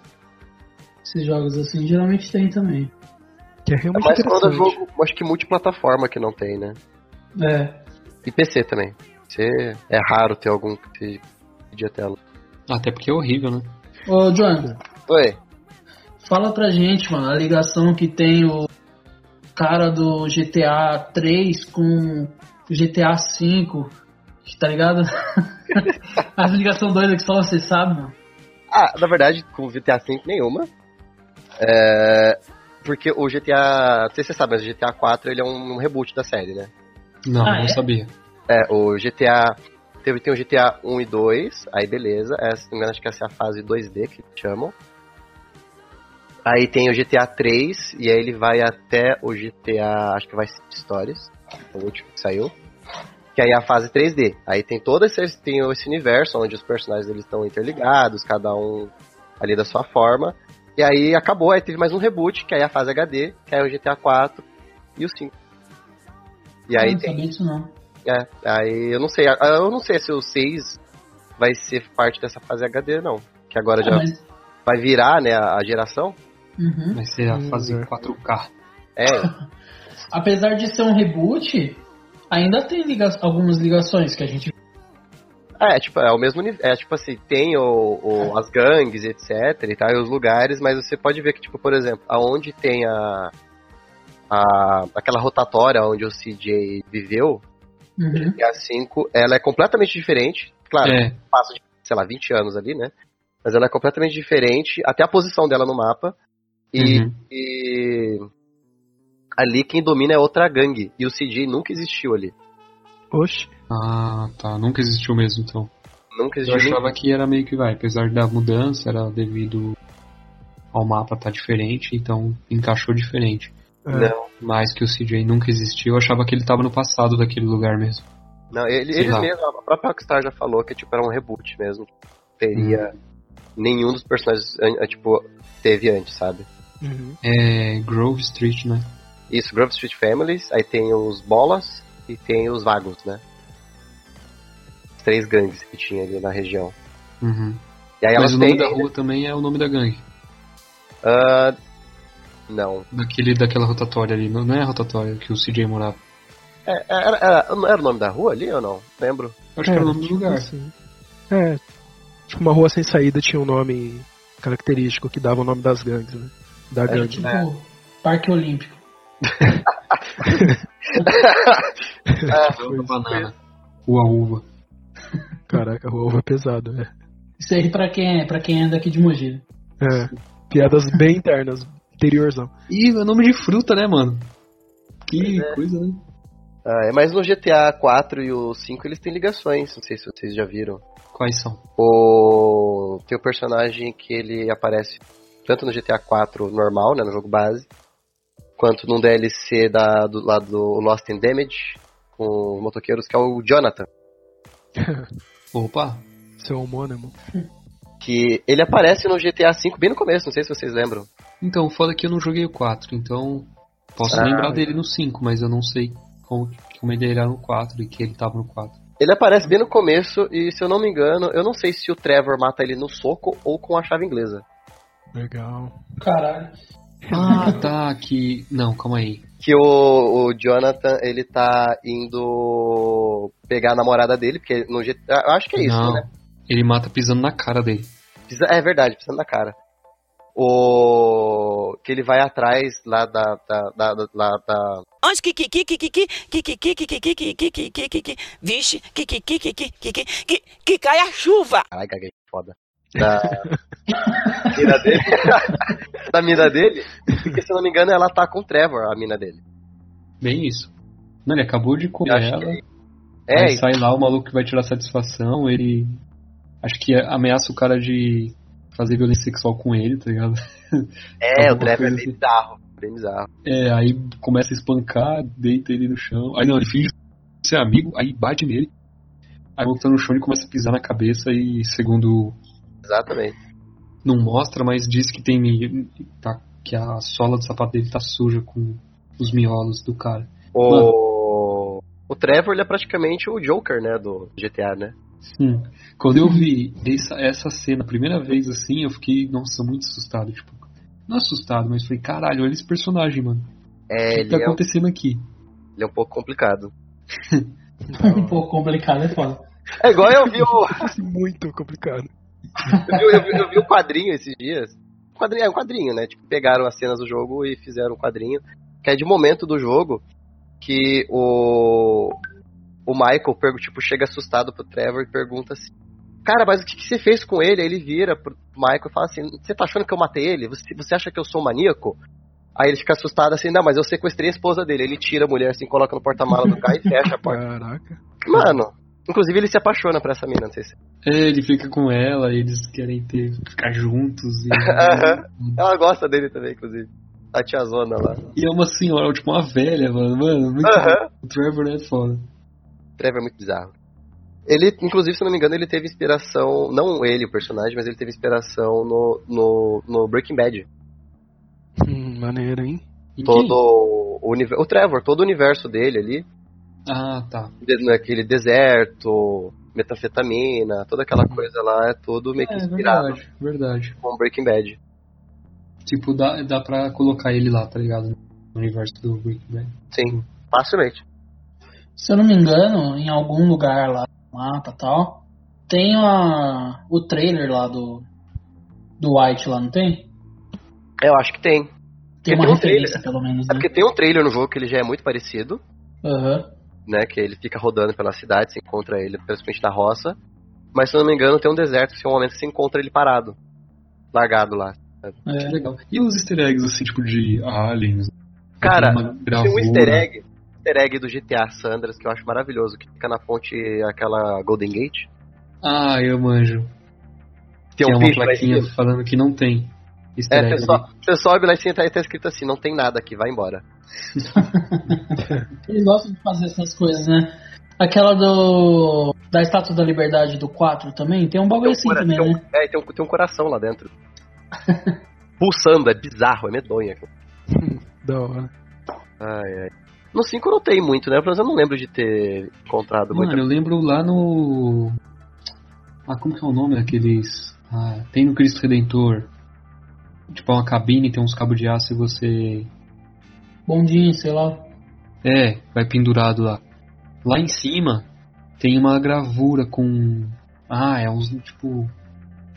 C: Esses jogos assim geralmente tem também.
A: Que é
B: É
A: realmente
B: mais quando é jogo, acho que multiplataforma que não tem, né?
C: É.
B: E PC também. PC é raro ter algum que pedir a tela.
D: Até porque é horrível, né?
C: Ô, John,
B: Oi.
C: fala pra gente, mano, a ligação que tem o cara do GTA 3 com o GTA 5, tá ligado? [laughs] As ligação doida que só você sabe, mano.
B: Ah, na verdade, com o GTA V nenhuma. É, Porque o GTA. Não sei se você sabe, mas o GTA 4 ele é um reboot da série, né?
D: Não,
C: Ah,
D: não
C: é?
D: sabia.
B: É, o GTA. Teve, tem o GTA 1 e 2, aí beleza. É, se não me engano, acho que essa é a fase 2D que chamam. Aí tem o GTA 3, e aí ele vai até o GTA. Acho que vai ser Stories, o último que saiu. Que aí é a fase 3D. Aí tem todo esse, tem esse universo onde os personagens eles estão interligados, cada um ali da sua forma. E aí acabou, aí teve mais um reboot, que aí é a fase HD, que aí é o GTA 4 e o 5. E aí
C: não
B: tem
C: disso não.
B: É, aí eu não sei, eu não sei se o 6 vai ser parte dessa fase HD, não. Que agora
C: Ah,
B: já
C: mas-
B: vai virar, né, a, geração.
C: Uhum.
D: Vai ser a
A: Hum,
D: fase
A: é.
D: 4K. [laughs]
B: É,
C: Apesar de ser um reboot, ainda tem liga algumas ligações que a gente.
B: é, tipo, é o mesmo nível. É tipo assim, tem o, o- as gangues, etc. e tal, e os lugares, mas você pode ver que, tipo, por exemplo, aonde tem a. a aquela rotatória onde o CJ viveu,
C: Uhum.
B: e a 5, ela é completamente diferente. Claro,
D: É,
B: passa de, sei lá, 20 anos ali, né? Mas ela é completamente diferente, até a posição dela no mapa. E,
D: Uhum.
B: e ali quem domina é outra gangue. E o CJ nunca existiu ali.
A: Oxe.
D: Ah, tá. Nunca existiu mesmo, então.
B: Nunca
D: Eu
B: existiu.
D: achava que era meio que vai, apesar da mudança, era devido ao mapa estar diferente, então encaixou diferente.
A: É.
B: Não,
D: Mas que o CJ nunca existiu, eu achava que ele tava no passado daquele lugar mesmo.
B: não ele-
D: Sei
B: eles
D: lá.
B: mesmos, a própria Rockstar já falou que tipo, era um reboot mesmo. Teria. Nenhum dos personagens tipo, teve antes, sabe?
A: Uhum.
D: É Grove Street, né?
B: Isso, Grove Street Families, aí tem os Bolas e tem os Vagos, né? Os três gangues que tinha ali na região.
D: Uhum.
B: E aí
D: Mas o nome
B: têm.
D: da rua também é o nome da gangue.
B: Ah, não.
D: Daquele, daquela rotatória ali. Não, não é a rotatória que o CJ morava.
B: É, era, era, não era o nome da rua ali ou não? Lembro.
D: Acho que era o nome do
A: tipo
D: lugar.
A: assim. É, tipo uma rua sem saída tinha um nome característico que dava o nome das gangues, né? Da
B: É,
A: gangue.
C: Tipo, Parque Olímpico. [laughs]
D: Rua banana. Rua uva.
A: Caraca, a rua uva é pesado, né?
C: Isso aí pra quem, é- pra quem é daqui de Mogi.
A: É. Piadas bem internas, interiorzão.
D: Ih, é nome de fruta, né, mano? Que coisa, né?
B: Ah, é, mas no GTA 4 e o 5 eles têm ligações, não sei se vocês já viram.
D: Quais são?
B: O... Tem o personagem que ele aparece tanto no GTA 4 normal, né, no jogo base, quanto num DLC da, do lado do Lost in Damage, com motoqueiros, que é o Jonathan. [laughs]
D: Opa!
A: Seu homônimo.
B: Que ele aparece no GTA 5 bem no começo, não sei se vocês lembram.
D: Então, foda que eu não joguei o 4, então posso
B: Ah,
D: lembrar dele no 5, mas eu não sei como, como ele era no 4 e que ele tava no 4.
B: Ele aparece bem no começo e, se eu não me engano, eu não sei se o Trevor mata ele no soco ou com a chave inglesa.
A: Legal.
C: Caralho.
D: Ah, [laughs] tá, que... Não, calma aí.
B: Que o, o Jonathan, ele tá indo pegar a namorada dele, porque no GTA... Eu acho que é isso,
D: não,
B: né?
D: ele mata pisando na cara dele.
B: Pisa- É verdade, pisando na cara. O... Que ele vai atrás lá da... da, da, da,
E: Onde que que que que que que que que que que que que que que que que que que vixe que que que que que que que que que cai a chuva.
B: Caralho, gaguei, foda. Da mina dele. da mina dele. Porque, se eu não me engano, ela tá com o Trevor, a mina dele.
D: Bem isso. Não, ele acabou de comer ela, aí
B: É,
D: sai lá o maluco que vai tirar satisfação, ele... Acho que ameaça o cara de fazer violência sexual com ele, tá ligado? [laughs]
B: é, o
D: alguma
B: Trevor é bem
D: assim.
B: bizarro. Bem bizarro.
D: É, aí começa a espancar, deita ele no chão. Aí não, ele finge ser amigo, aí bate nele. Aí volta no chão e começa a pisar na cabeça e segundo
B: Exatamente.
D: não mostra, mas diz que tem tá, que a sola do sapato dele tá suja com os miolos do cara.
B: O, o Trevor, ele é praticamente o Joker, né, do GTA, né?
D: Sim. Quando eu vi essa, essa cena a primeira vez assim, eu fiquei, nossa, muito assustado. Tipo, não assustado, mas falei, caralho, olha esse personagem, mano. O
B: É,
D: que
B: ele,
D: tá
B: é,
D: acontecendo aqui?
B: ele é um pouco complicado. [laughs]
C: um pouco complicado, é foda.
B: É igual eu vi o,
A: Muito complicado.
B: eu vi, eu vi, eu vi o quadrinho esses dias. Um quadrinho, é um quadrinho, né? Tipo, pegaram as cenas do jogo e fizeram um quadrinho. Que é de momento do jogo que o. O Michael tipo, chega assustado pro Trevor e pergunta assim. Cara, mas o que, que você fez com ele? Aí ele vira pro Michael e fala assim: Você tá achando que eu matei ele? Você, você acha que eu sou um maníaco? Aí ele fica assustado assim: Não, mas eu sequestrei a esposa dele. Ele tira a mulher assim, coloca no porta-mala do carro e fecha a porta.
A: Caraca.
B: Mano, inclusive ele se apaixona por essa mina, não sei se.
D: É, ele fica com ela, e eles querem ter, ficar juntos. E, [laughs]
B: Aham. Ela gosta dele também, inclusive. A tiazona lá.
D: e é uma senhora, tipo uma velha, mano. Mano, muito
B: Aham.
D: O Trevor é foda.
B: Trevor é muito bizarro. Ele, inclusive, se não me engano, ele teve inspiração. Não ele, o personagem, mas ele teve inspiração no, no, no Breaking Bad.
A: Hum, maneiro, hein?
D: E
B: Todo o, univer- o Trevor, todo o universo dele ali.
D: Ah, tá.
B: de- Naquele deserto, metanfetamina, toda aquela coisa lá, é tudo meio que
D: É,
B: inspirado
D: verdade, verdade.
B: com Breaking Bad.
D: Tipo, dá, dá pra colocar ele lá, tá ligado? No universo do Breaking Bad.
B: Sim, facilmente.
C: Se eu não me engano, em algum lugar lá no mapa e tal, tem a, o trailer lá do, do White lá, não tem?
B: Eu acho que tem.
C: Tem
B: Porque
C: uma
B: tem um
C: referência,
B: trailer.
C: pelo menos,
B: É
C: né?
B: porque tem um trailer no jogo que ele já é muito parecido.
C: Aham.
B: né? Que ele fica rodando pela cidade, você encontra ele principalmente na roça. Mas se eu não me engano, tem um deserto, que é um momento que você encontra ele parado. Largado lá.
D: Que
C: É.
D: legal. E os easter eggs, assim, tipo, de aliens?
B: Cara,
D: Tem
B: um easter egg, easter egg do GTA Sandras que eu acho maravilhoso, que fica na ponte, aquela Golden Gate.
D: Ah, eu manjo.
B: Tem
D: é
B: um
D: uma
B: bicho lá em
D: plaquinha
B: cima.
D: falando que não tem easter
B: É,
D: egg.
B: você, so- você sobe lá e tá escrito assim, não tem nada aqui, vai embora. [laughs]
C: Eles gostam de fazer essas coisas, né? Aquela do. Da Estátua da Liberdade do 4 também, tem um bagulho assim
B: cora-
C: também,
B: tem um-
C: né?
B: é, tem um, tem um coração lá dentro. [laughs] Pulsando, é bizarro, é medonho. aquilo. [laughs]
A: Da hora.
B: Ai, ai. No 5 não tem muito, né? Pelo menos eu não lembro de ter encontrado
D: Mano,
B: muito.
D: eu lembro lá no. Ah, como que é o nome daqueles. Ah, tem no Cristo Redentor. Tipo, é uma cabine, tem uns cabos de aço e você.
C: Bondinho, sei lá.
D: É, vai pendurado lá. Lá em cima tem uma gravura com. Ah, é uns tipo.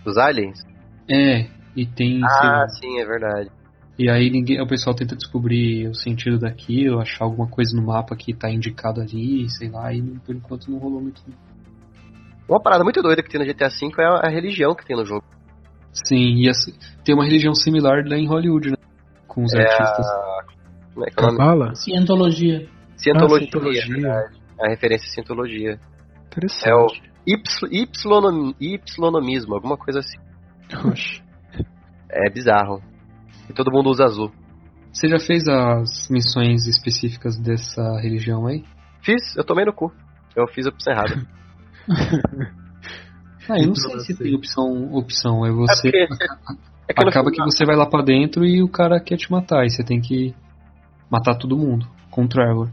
B: Dos aliens?
D: É, e tem.
B: Ah, sim, é verdade.
D: E aí ninguém, o pessoal tenta descobrir o sentido daquilo, achar alguma coisa no mapa que tá indicado ali, sei lá, e por enquanto não rolou muito.
B: Uma parada muito doida que tem no GTA V é a- a religião que tem no jogo.
D: Sim, e essa- tem uma religião similar lá em Hollywood, né? Com os
B: É
D: artistas.
B: Como é que é o nome?
A: Cabala?
C: Cientologia.
B: Cientologia.
A: Ah, cientologia.
B: é. É a referência à cientologia.
A: Interessante.
B: É o Ypsilonomismo, alguma coisa assim.
A: Oxe.
B: É bizarro. E todo mundo usa azul.
D: Você já fez as missões específicas dessa religião aí?
B: Fiz, eu tomei no cu. Eu fiz a opção errada. [laughs]
D: Ah, eu não
A: Pra
D: sei se tem opção, opção. É
B: É
D: você.
B: porque. É que no
D: acaba que você vai lá pra dentro e o cara quer te matar, e você tem que matar todo mundo com o Trevor.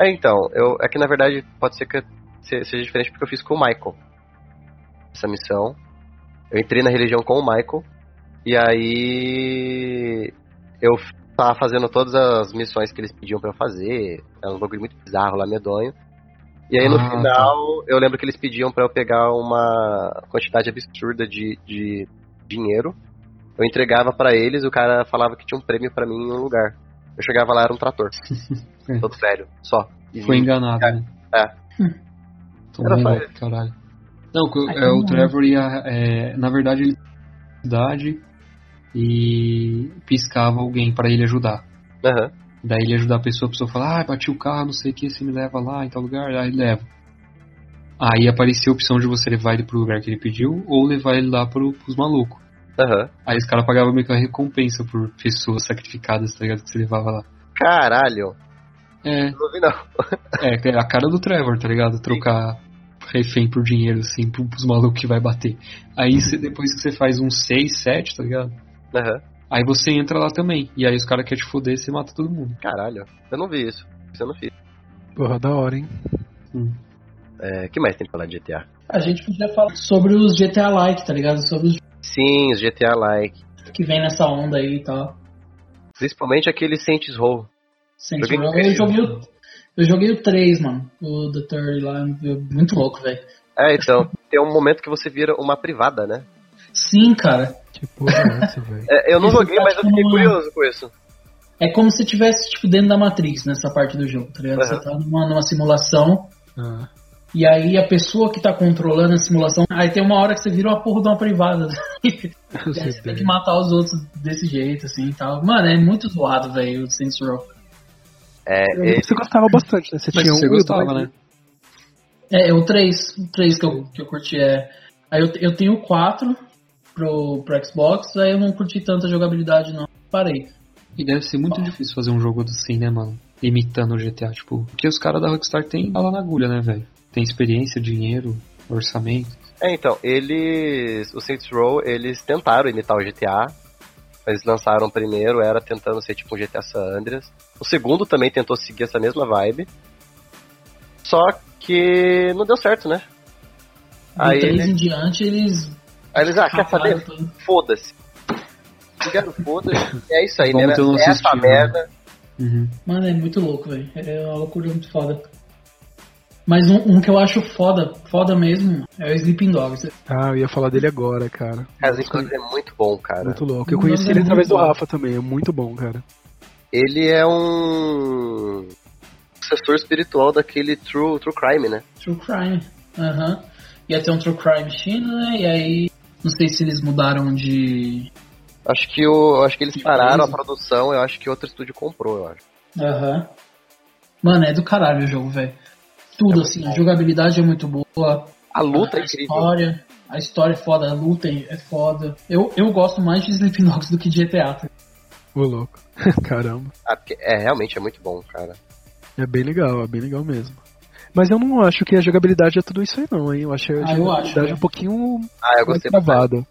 B: É, então, eu, é que na verdade pode ser que se- seja diferente porque eu fiz com o Michael. Essa missão. Eu entrei na religião com o Michael. E aí. Eu tava fazendo todas as missões que eles pediam pra eu fazer. Era um bagulho muito bizarro lá, medonho. E aí no
D: Ah,
B: final, eu lembro que eles pediam pra eu pegar uma quantidade absurda de, de dinheiro. Eu entregava pra eles, o cara falava que tinha um prêmio pra mim em um lugar. Eu chegava lá, era um trator. [laughs]
D: É.
B: Todo velho, só. E
D: Foi enganado, né?
B: É. [laughs]
D: Tomou
B: Era
D: golpe, caralho. Não, é, o. Trevor ia. é, na verdade, ele cidade e piscava alguém pra ele ajudar.
B: Aham.
D: Daí ele ajudar a pessoa, a pessoa fala, ah, bati o carro, não sei o que, você me leva lá em tal lugar, aí leva. Aí aparecia a opção de você levar ele pro lugar que ele pediu ou levar ele lá pro, pros malucos.
B: Aham.
D: Aí os caras pagavam meio que uma recompensa por pessoas sacrificadas, tá ligado? Que você levava lá.
B: Caralho.
D: É,
B: Não vi não. [laughs]
D: é, é a cara do Trevor, tá ligado? Trocar refém por dinheiro, assim, pro- pros malucos que vai bater. Aí você, depois que você faz um 6, 7, tá ligado?
B: Aham.
D: Aí você entra lá também. E aí os caras querem te foder e você mata todo mundo.
B: Caralho, eu não vi isso. Isso eu não fiz.
A: Porra, da hora, hein?
B: É, que mais tem pra falar de GTA?
C: A gente podia falar sobre os GTA Like, tá ligado? Sobre os
B: Sim, os GTA Like.
C: que vem nessa onda aí e tal.
B: Principalmente aquele Saints Row.
C: Saints Row, eu joguei o, eu joguei o 3, mano. O The Third lá, muito louco, velho.
B: É, então, tem um momento que você vira uma privada, né?
C: Sim, cara.
A: Que porra é essa, velho?
B: É, eu não joguei,
C: tá
B: mas eu fiquei
C: tipo
B: curioso com isso.
C: É como se tivesse, tipo, dentro da Matrix nessa parte do jogo, tá ligado?
B: Aham.
C: Você tá numa, numa simulação,
A: Ah,
C: e aí a pessoa que tá controlando a simulação, aí tem uma hora que você vira uma porra de uma privada. [laughs]
A: sei
C: você tem que matar os outros desse jeito, assim e tal. Mano, é muito zoado, velho, o Saints Row.
B: É,
A: Eu-
B: ele-
A: Você gostava bastante, né? Você
D: Mas
A: tinha
D: você
A: um
D: gostava,
A: dois,
D: né?
C: É, é o 3, o 3 que eu, que eu curti é. Aí eu, eu tenho o 4 pro, pro Xbox, aí eu não curti tanta jogabilidade, não. Parei.
D: E deve ser muito difícil fazer um jogo assim, né, mano? Imitando o GTA, tipo. Porque os caras da Rockstar têm bala na agulha, né, velho? Tem experiência, dinheiro, orçamento.
B: É, então, eles. O Saints Row, eles tentaram imitar o GTA. Eles lançaram o primeiro, era tentando ser tipo um GTA San Andreas. O segundo também tentou seguir essa mesma vibe. Só que não deu certo, né?
C: Do
B: Aí
C: 3
B: eles,
C: em diante, eles.
B: Aí eles ah, quer saber? Foda-se. Ligaram, foda-se. É isso aí, né?
D: Vamos ter o nosso
B: Essa
D: estilo,
B: merda.
D: Uhum.
C: Mano, é muito louco, velho. É uma loucura muito foda. Mas um, um que eu acho foda, foda mesmo, é o Sleeping Dogs.
A: Ah, eu ia falar dele agora, cara.
B: Cara, Sleeping Dogs é muito bom, cara.
A: Muito louco. Eu conheci
C: é
A: ele através do
C: bom.
A: Rafa também, é muito bom, cara.
B: Ele é um sucessor espiritual daquele True, True Crime, né?
C: True Crime. Aham. Ia ter um True Crime China, né? E aí. Não sei se eles mudaram de.
B: Acho que o, acho que eles
C: Que
B: pararam a produção, eu acho que outro estúdio comprou, eu acho.
C: Aham. Mano, é do caralho o jogo, velho. Tudo
B: É
C: assim,
B: muito
C: a
B: bom.
C: jogabilidade é muito boa.
B: A luta
C: a
B: é incrível.
C: história. A história é foda, a luta é foda. Eu, eu gosto mais de Dogs do que de GTA. tá?
A: Ô, louco. [laughs] Caramba.
B: Porque é, realmente é muito bom, cara.
A: É bem legal, é bem legal mesmo. Mas eu não acho que a jogabilidade é tudo isso aí, não, hein? Eu acho a
C: Ah,
A: jogabilidade
C: acho,
A: um pouquinho
B: Ah,
A: travada.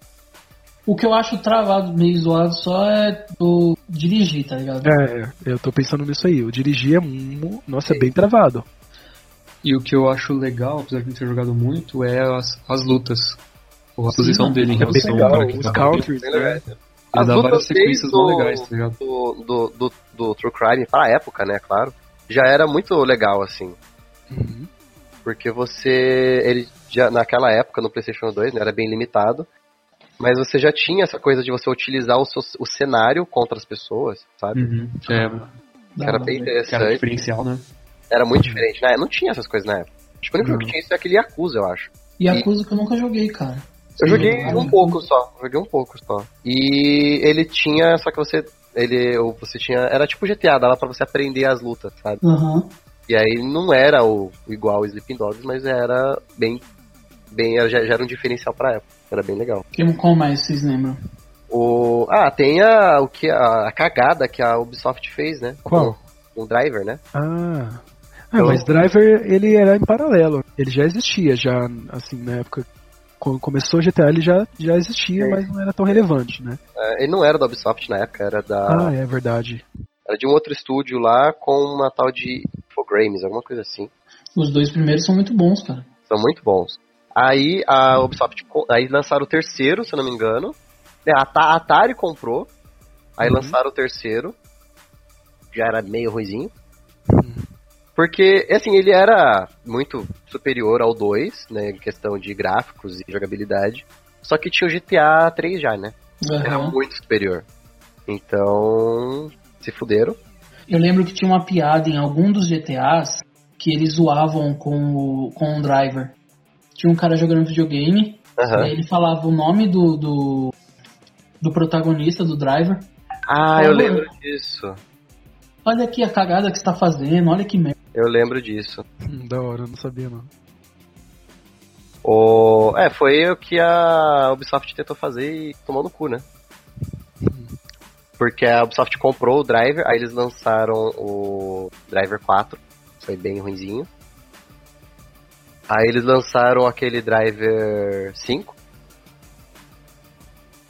C: O que eu acho travado, meio zoado só é do dirigir, tá ligado?
A: É, eu tô pensando nisso aí. O dirigir é. mu- Nossa, é bem travado.
D: E o que eu acho legal, apesar de não ter jogado muito, é as, as lutas. Ou a posição dele em
A: É
D: relação ao
A: legal.
D: cara que
A: Os
D: tá
A: counters,
B: Bem
A: né?
D: Ele
B: As
D: dá várias
B: lutas
D: sequências
B: desde
D: mó
B: o-
D: legais, tá ligado?
B: Do, do, do, do True Crime, pra época, né, claro, já era muito legal, assim.
A: Uhum.
B: Porque você. Ele já, naquela época, no PlayStation 2, né, era bem limitado. Mas você já tinha essa coisa de você utilizar o, seu, o cenário contra as pessoas, sabe?
D: Uhum. É,
C: Da
B: era
C: hora,
B: bem
D: que era
B: interessante.
D: diferencial, né?
B: Era muito diferente, né? Não tinha essas coisas na época. Acho que o único que tinha isso é aquele Yakuza, eu acho.
C: E a coisa que eu nunca joguei, cara.
B: Eu
C: Sim,
B: joguei
C: cara.
B: um pouco só, joguei um pouco só. E ele tinha, só que você, ele, ou você tinha, era tipo GTA, dava pra você aprender as lutas, sabe?
C: Aham.
B: E aí não era o, o igual ao Sleeping Dogs, mas era bem, bem, era- já, já era um diferencial pra época, era bem legal.
C: Que- Qual mais vocês lembram?
B: O, ah, tem a, o que, a, a cagada que a Ubisoft fez, né?
A: Qual?
B: Com o Driver, né?
A: Ah. Ah,
B: Eu-
A: mas Driver, ele era em paralelo. Ele já existia, já, assim, na época. Quando começou o GTA, ele já, já existia,
B: É.
A: mas não era tão relevante, né?
B: É, ele não era da Ubisoft na época, era da,
A: Ah, é verdade.
B: Era de um outro estúdio lá com uma tal de Infogrames, alguma coisa assim.
C: Os dois primeiros são muito bons, cara.
B: São muito bons. Aí a Ubisoft, aí lançaram o terceiro, se eu não me engano. É, A Ata- a Atari comprou. Aí
A: Uhum.
B: lançaram o terceiro. Já era meio ruizinho.
A: Uhum.
B: Porque, assim, ele era muito superior ao 2, né, em questão de gráficos e jogabilidade. Só que tinha o GTA 3 já, né? Era
C: Aham.
B: muito superior. Então, se fuderam.
C: Eu lembro que tinha uma piada em algum dos GTAs que eles zoavam com o, com o driver. Tinha um cara jogando videogame, aí ele falava o nome do, do, do protagonista, do driver.
B: Ah, eu lembro disso.
C: Olha aqui a cagada que você tá fazendo, olha que merda.
B: Eu lembro disso.
A: Hum, da hora, eu não sabia não.
B: O... É, foi o que a Ubisoft tentou fazer e tomou no cu, né? Porque a Ubisoft comprou o Driver, aí eles lançaram o Driver 4, foi bem ruinzinho. Aí eles lançaram aquele Driver 5.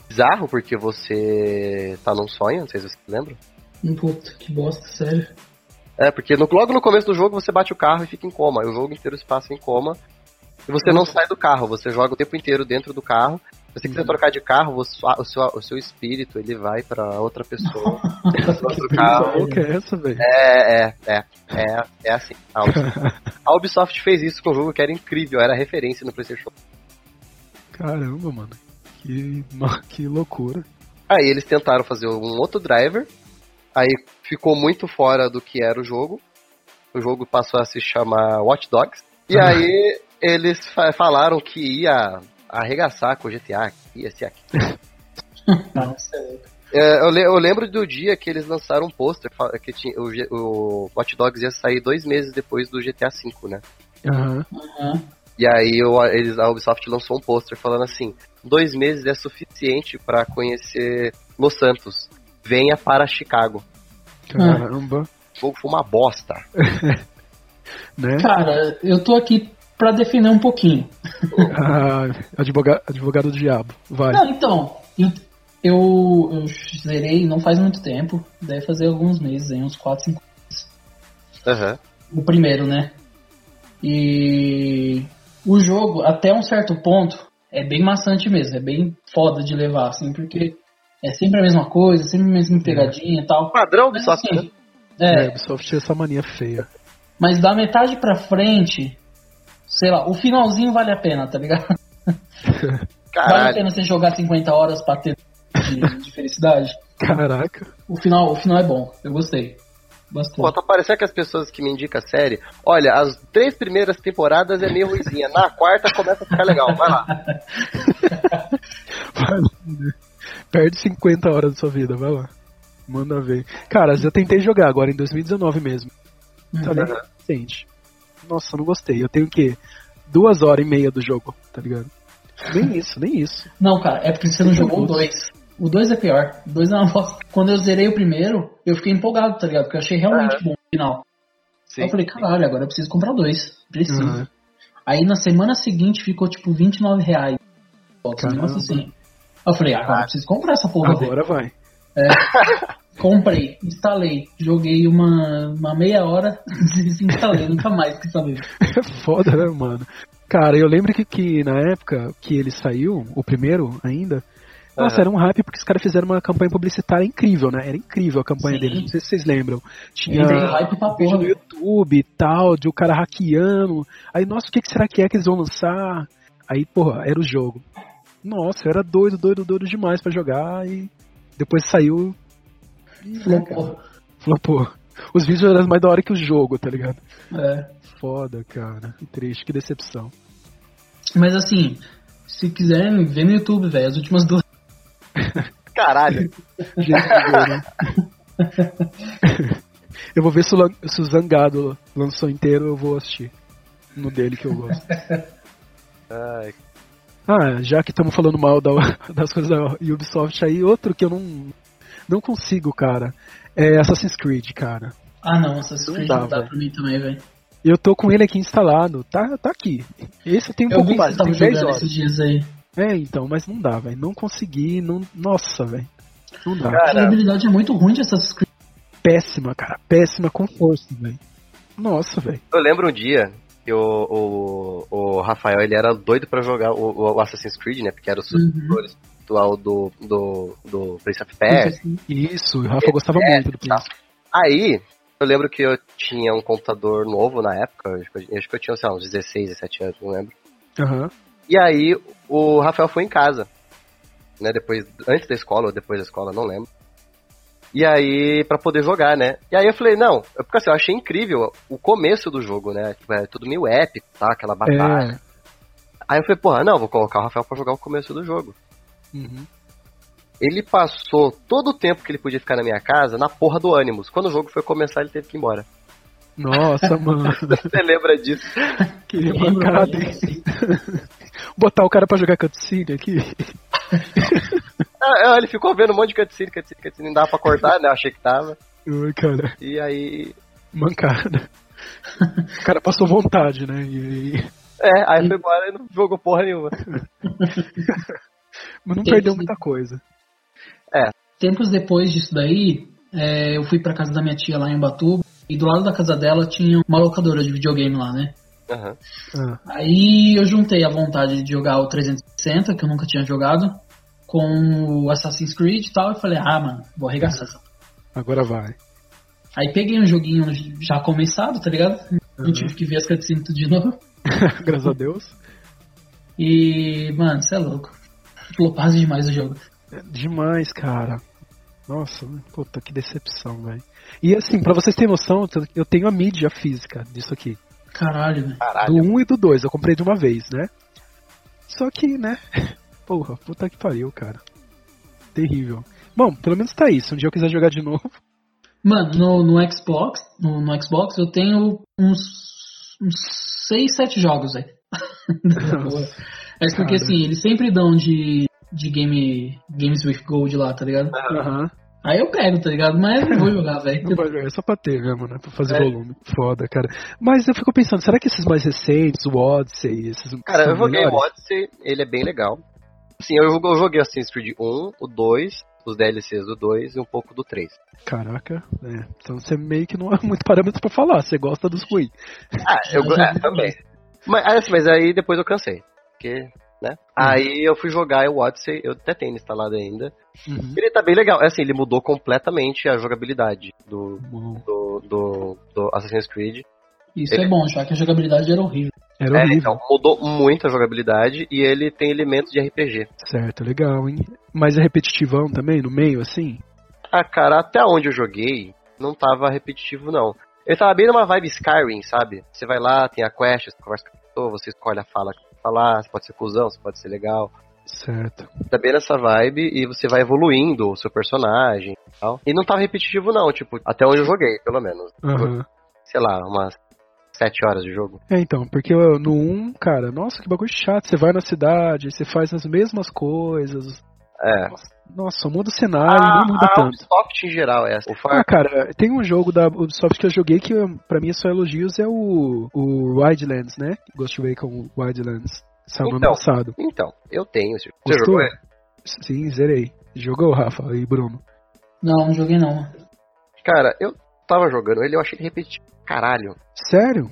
B: Bizarro, porque você tá num sonho, não sei se você lembra.
C: Puta, que bosta, sério.
B: É, porque no- logo no começo do jogo você bate o carro e fica em coma. E o jogo inteiro se passa em coma. E você não sai do carro, você joga o tempo inteiro dentro do carro. Se você quiser trocar de carro, você- o, seu, o seu espírito ele vai pra outra pessoa. [laughs] outro carro.
A: Que é essa, velho?
B: É, é, é. É, é assim. A Ubisoft, a Ubisoft fez isso com um jogo que era incrível, era referência no PlayStation.
A: Caramba, mano. Que, que loucura.
B: Aí eles tentaram fazer um outro driver, aí ficou muito fora do que era o jogo. O jogo passou a se chamar Watch Dogs. E [laughs] aí eles fa- falaram que ia arregaçar com o GTA, ia ser aqui. [laughs]
C: Nossa, é.
B: É, eu, le- eu lembro do dia que eles lançaram um pôster que tinha, o, o Watch Dogs ia sair dois meses depois do GTA V, né?
A: Aham.
C: Aham.
B: E aí o- eles, a Ubisoft lançou um pôster falando assim: dois meses é suficiente pra conhecer Los Santos. Venha para Chicago.
A: Caramba.
B: O jogo foi uma bosta. [laughs]
A: Né?
C: Cara, eu tô aqui pra defender um pouquinho. [laughs]
A: Ah, advoga, advogado do diabo. Vai.
C: Não, então, eu, eu, zerei não faz muito tempo, deve fazer alguns meses, aí, uns 4, 5
B: Aham.
C: o primeiro, né? E o jogo, até um certo ponto, é bem maçante mesmo, é bem foda de levar, assim, porque é sempre a mesma coisa, sempre a mesma pegadinha e tal.
B: Padrão
C: Mas,
B: Ubisoft.
C: assim,
A: É,
C: é,
A: Ubisoft tinha essa mania feia.
C: mas da metade pra frente, sei lá, o finalzinho vale a pena, tá ligado? [laughs] Vale a
B: Caralho.
C: pena você jogar 50 horas pra ter de, de felicidade.
A: Caraca.
C: O final, o final é bom, eu gostei. Bastante.
B: Pô, tá parecendo que as pessoas que me indicam a série, olha, as três primeiras temporadas é meio ruizinha, na quarta começa a ficar legal, vai lá. [laughs]
A: Vai lá, né? Perde 50 horas da sua vida, vai lá. Manda ver. Cara, eu tentei jogar agora em 2019 mesmo. Tá
C: Uhum.
A: ligado? Recente. Nossa, não gostei. Eu tenho o quê? Duas horas e meia do jogo, tá ligado? Nem [laughs] isso, nem isso.
C: Não, cara, é porque você não jogou o 2. O 2 é pior. O 2 é uma bosta. Quando eu zerei o primeiro, eu fiquei empolgado, tá ligado? Porque eu achei realmente bom o final.
B: Sim.
C: Eu falei, caralho, agora eu preciso comprar o 2. Preciso.
A: Uhum.
C: Aí na semana seguinte ficou tipo 29 reais. Assim. Eu falei, agora eu preciso comprar essa porra.
A: Agora vai. [laughs]
C: Comprei, instalei, joguei uma, uma meia hora, [laughs] desinstalei, nunca mais quis saber.
A: É foda, né, mano? Cara, eu lembro que, que na época que ele saiu, o primeiro ainda, nossa, era um hype porque os caras fizeram uma campanha publicitária incrível, né? Era incrível a campanha
C: Sim.
A: deles, não sei se vocês lembram. Tinha
C: hype pra
A: vídeo
C: porra,
A: no. YouTube e tal, de o cara hackeando. Aí, nossa, o que, que será que é que eles vão lançar? Aí, porra, era o jogo. Nossa, era doido, doido, doido demais pra jogar e depois saiu.
C: Porra.
A: flopou. Os vídeos eram mais da hora que o jogo, tá ligado?
C: É.
A: Foda, cara. Que triste, que decepção.
C: Mas assim, se quiserem, vê no YouTube, velho, as últimas duas. [laughs]
B: Caralho.
A: Né? [laughs] Eu vou ver se o, se o Zangado lançou inteiro, eu vou assistir. No dele que eu gosto.
B: Ai,
A: Ah, já que estamos falando mal da- [laughs] das coisas da Ubisoft aí, outro que eu não, não consigo, cara, é Assassin's Creed, cara.
C: Ah não, Assassin's
A: Não
C: Creed
A: dá,
C: não dá pra mim também, velho.
A: Eu tô com ele aqui instalado, tá, tá aqui. Esse tem um
C: Eu
A: pouco mais, tem 10
C: jogando
A: horas.
C: esses dias aí.
A: É, então, mas não dá, velho. Não consegui, não. Nossa, velho. Não dá.
C: A
B: Cara,
C: jogabilidade é muito ruim de Assassin's Creed.
A: Péssima, cara. Péssima com força, velho. Nossa, velho.
B: eu lembro um dia que o, o, o Rafael ele era doido pra jogar o, o Assassin's Creed, né? Porque era o sucessor espiritual do, do, do Prince of Persia.
A: Isso, o Rafa gostava
B: É,
A: muito do
B: tá.
A: Prince.
B: Aí, eu lembro que eu tinha um computador novo na época, acho que eu, tinha, sei lá, uns 16, 17 anos, não lembro.
A: Aham.
B: E aí, o Rafael foi em casa, né, depois, antes da escola ou depois da escola, não lembro. E aí, pra poder jogar, né? E aí eu falei, não, eu- porque assim, eu achei incrível o começo do jogo, né? Tipo, é tudo meio épico, tá? Aquela batalha.
A: É.
B: Aí eu falei, porra, não, vou colocar o Rafael pra jogar o começo do jogo.
A: Uhum.
B: Ele passou todo o tempo que ele podia ficar na minha casa na porra do Animus. Quando o jogo foi começar, ele teve que ir embora.
A: Nossa, [laughs] mano.
B: Você lembra disso?
A: Bancar
C: velho.
A: dele. Botar o cara pra jogar cutscene aqui. [laughs]
B: Ah, ele ficou vendo um monte de cutscene, cutscene, cutscene, não dava pra cortar, né? Eu achei que tava. [laughs]
A: Ai, cara,
B: E aí.
A: mancada. O cara passou vontade, né? E aí.
B: É, aí foi embora e não jogou porra nenhuma.
A: Mas não perdeu muita coisa.
C: Tempos depois disso daí, é, eu fui pra casa da minha tia lá em Ubatuba e do lado da casa dela tinha uma locadora de videogame lá, né?
B: Aham.
A: Ah,
C: Aí eu juntei a vontade de jogar o 360, que eu nunca tinha jogado, com o Assassin's Creed e tal, e falei, ah, mano, vou arregaçar essa.
A: agora vai.
C: Aí peguei um joguinho já começado, tá ligado? Não
A: Uhum.
C: tive que ver as cutscenes tudo de novo. [laughs]
A: Graças a Deus.
C: E, mano, você é louco. Flopado demais o jogo.
A: É Demais, cara. Nossa, puta, que decepção, velho. E assim, pra vocês terem noção, eu tenho a mídia física disso aqui.
C: Caralho, velho.
A: Do
B: Caralho.
A: 1 e do 2, eu comprei de uma vez, né? Só que, né? [laughs] Porra, puta que pariu, cara. Terrível. Bom, pelo menos tá isso. Um dia eu quiser jogar de novo.
C: Mano, no, no Xbox, no, no Xbox eu tenho uns, uns 6, 7 jogos, velho. [laughs] Mas porque
A: Cara.
C: assim, eles sempre dão de, de game, Games with Gold lá, tá ligado?
A: Aham.
C: Aí eu pego, tá ligado? Mas eu não vou jogar, velho.
A: Não vai jogar, é só pra ter mesmo, né? Pra fazer
B: É.
A: volume. Foda, cara. Mas eu fico pensando, será que esses mais recentes, o Odyssey, esses.
B: Cara, eu joguei o
A: melhores?
B: Odyssey, ele é bem legal. Sim, eu, eu joguei Assassin's Creed 1, o 2, os DLCs do 2 e um pouco do 3.
A: Caraca, é. Então você meio que não é [laughs] muito parâmetro pra falar, você gosta dos ruins.
B: Ah, eu é, também. Mas, assim, mas aí depois eu cansei. Porque, né? Aí eu fui jogar o Odyssey, eu até tenho ele instalado ainda.
A: Uhum.
B: Ele tá bem legal. É assim, ele mudou completamente a jogabilidade do,
A: Bom,
B: do, do, do Assassin's Creed.
C: Isso é bom, já que a jogabilidade era horrível.
A: Era
B: É,
A: horrível.
B: então, mudou muito a jogabilidade e ele tem elementos de RPG.
A: Certo, legal, hein? Mas é repetitivão também, no meio, assim?
B: Ah, cara, até onde eu joguei, não tava repetitivo, não. Ele tava bem numa vibe Skyrim, sabe? Você vai lá, tem a quest, você conversa com a pessoa, você escolhe a fala que falar, você pode ser cuzão, você pode ser legal.
A: Certo.
B: Tá bem nessa vibe e você vai evoluindo o seu personagem e tal. E não tava repetitivo, não, tipo, até onde eu joguei, pelo menos.
A: Aham.
B: Sei lá, umas sete horas de jogo.
A: É, então, porque no 1, cara, nossa, que bagulho chato. Você vai na cidade, você faz as mesmas coisas.
B: É.
A: Nossa, muda o cenário, não muda
B: a
A: tanto.
B: Ubisoft em geral é essa. O
A: Ah, cara, tem um jogo da Ubisoft que eu joguei que pra mim é só elogios, é o, o Wildlands, né? Ghost Recon Wildlands. Saiu no ano
B: Então.
A: passado.
B: Então, eu tenho esse jogo. Você
A: Gostou?
B: jogou?
A: Sim, zerei. Jogou, Rafa e Bruno?
C: Não, não joguei não.
B: Cara, eu tava jogando ele, eu achei ele repetitivo. Caralho.
A: Sério?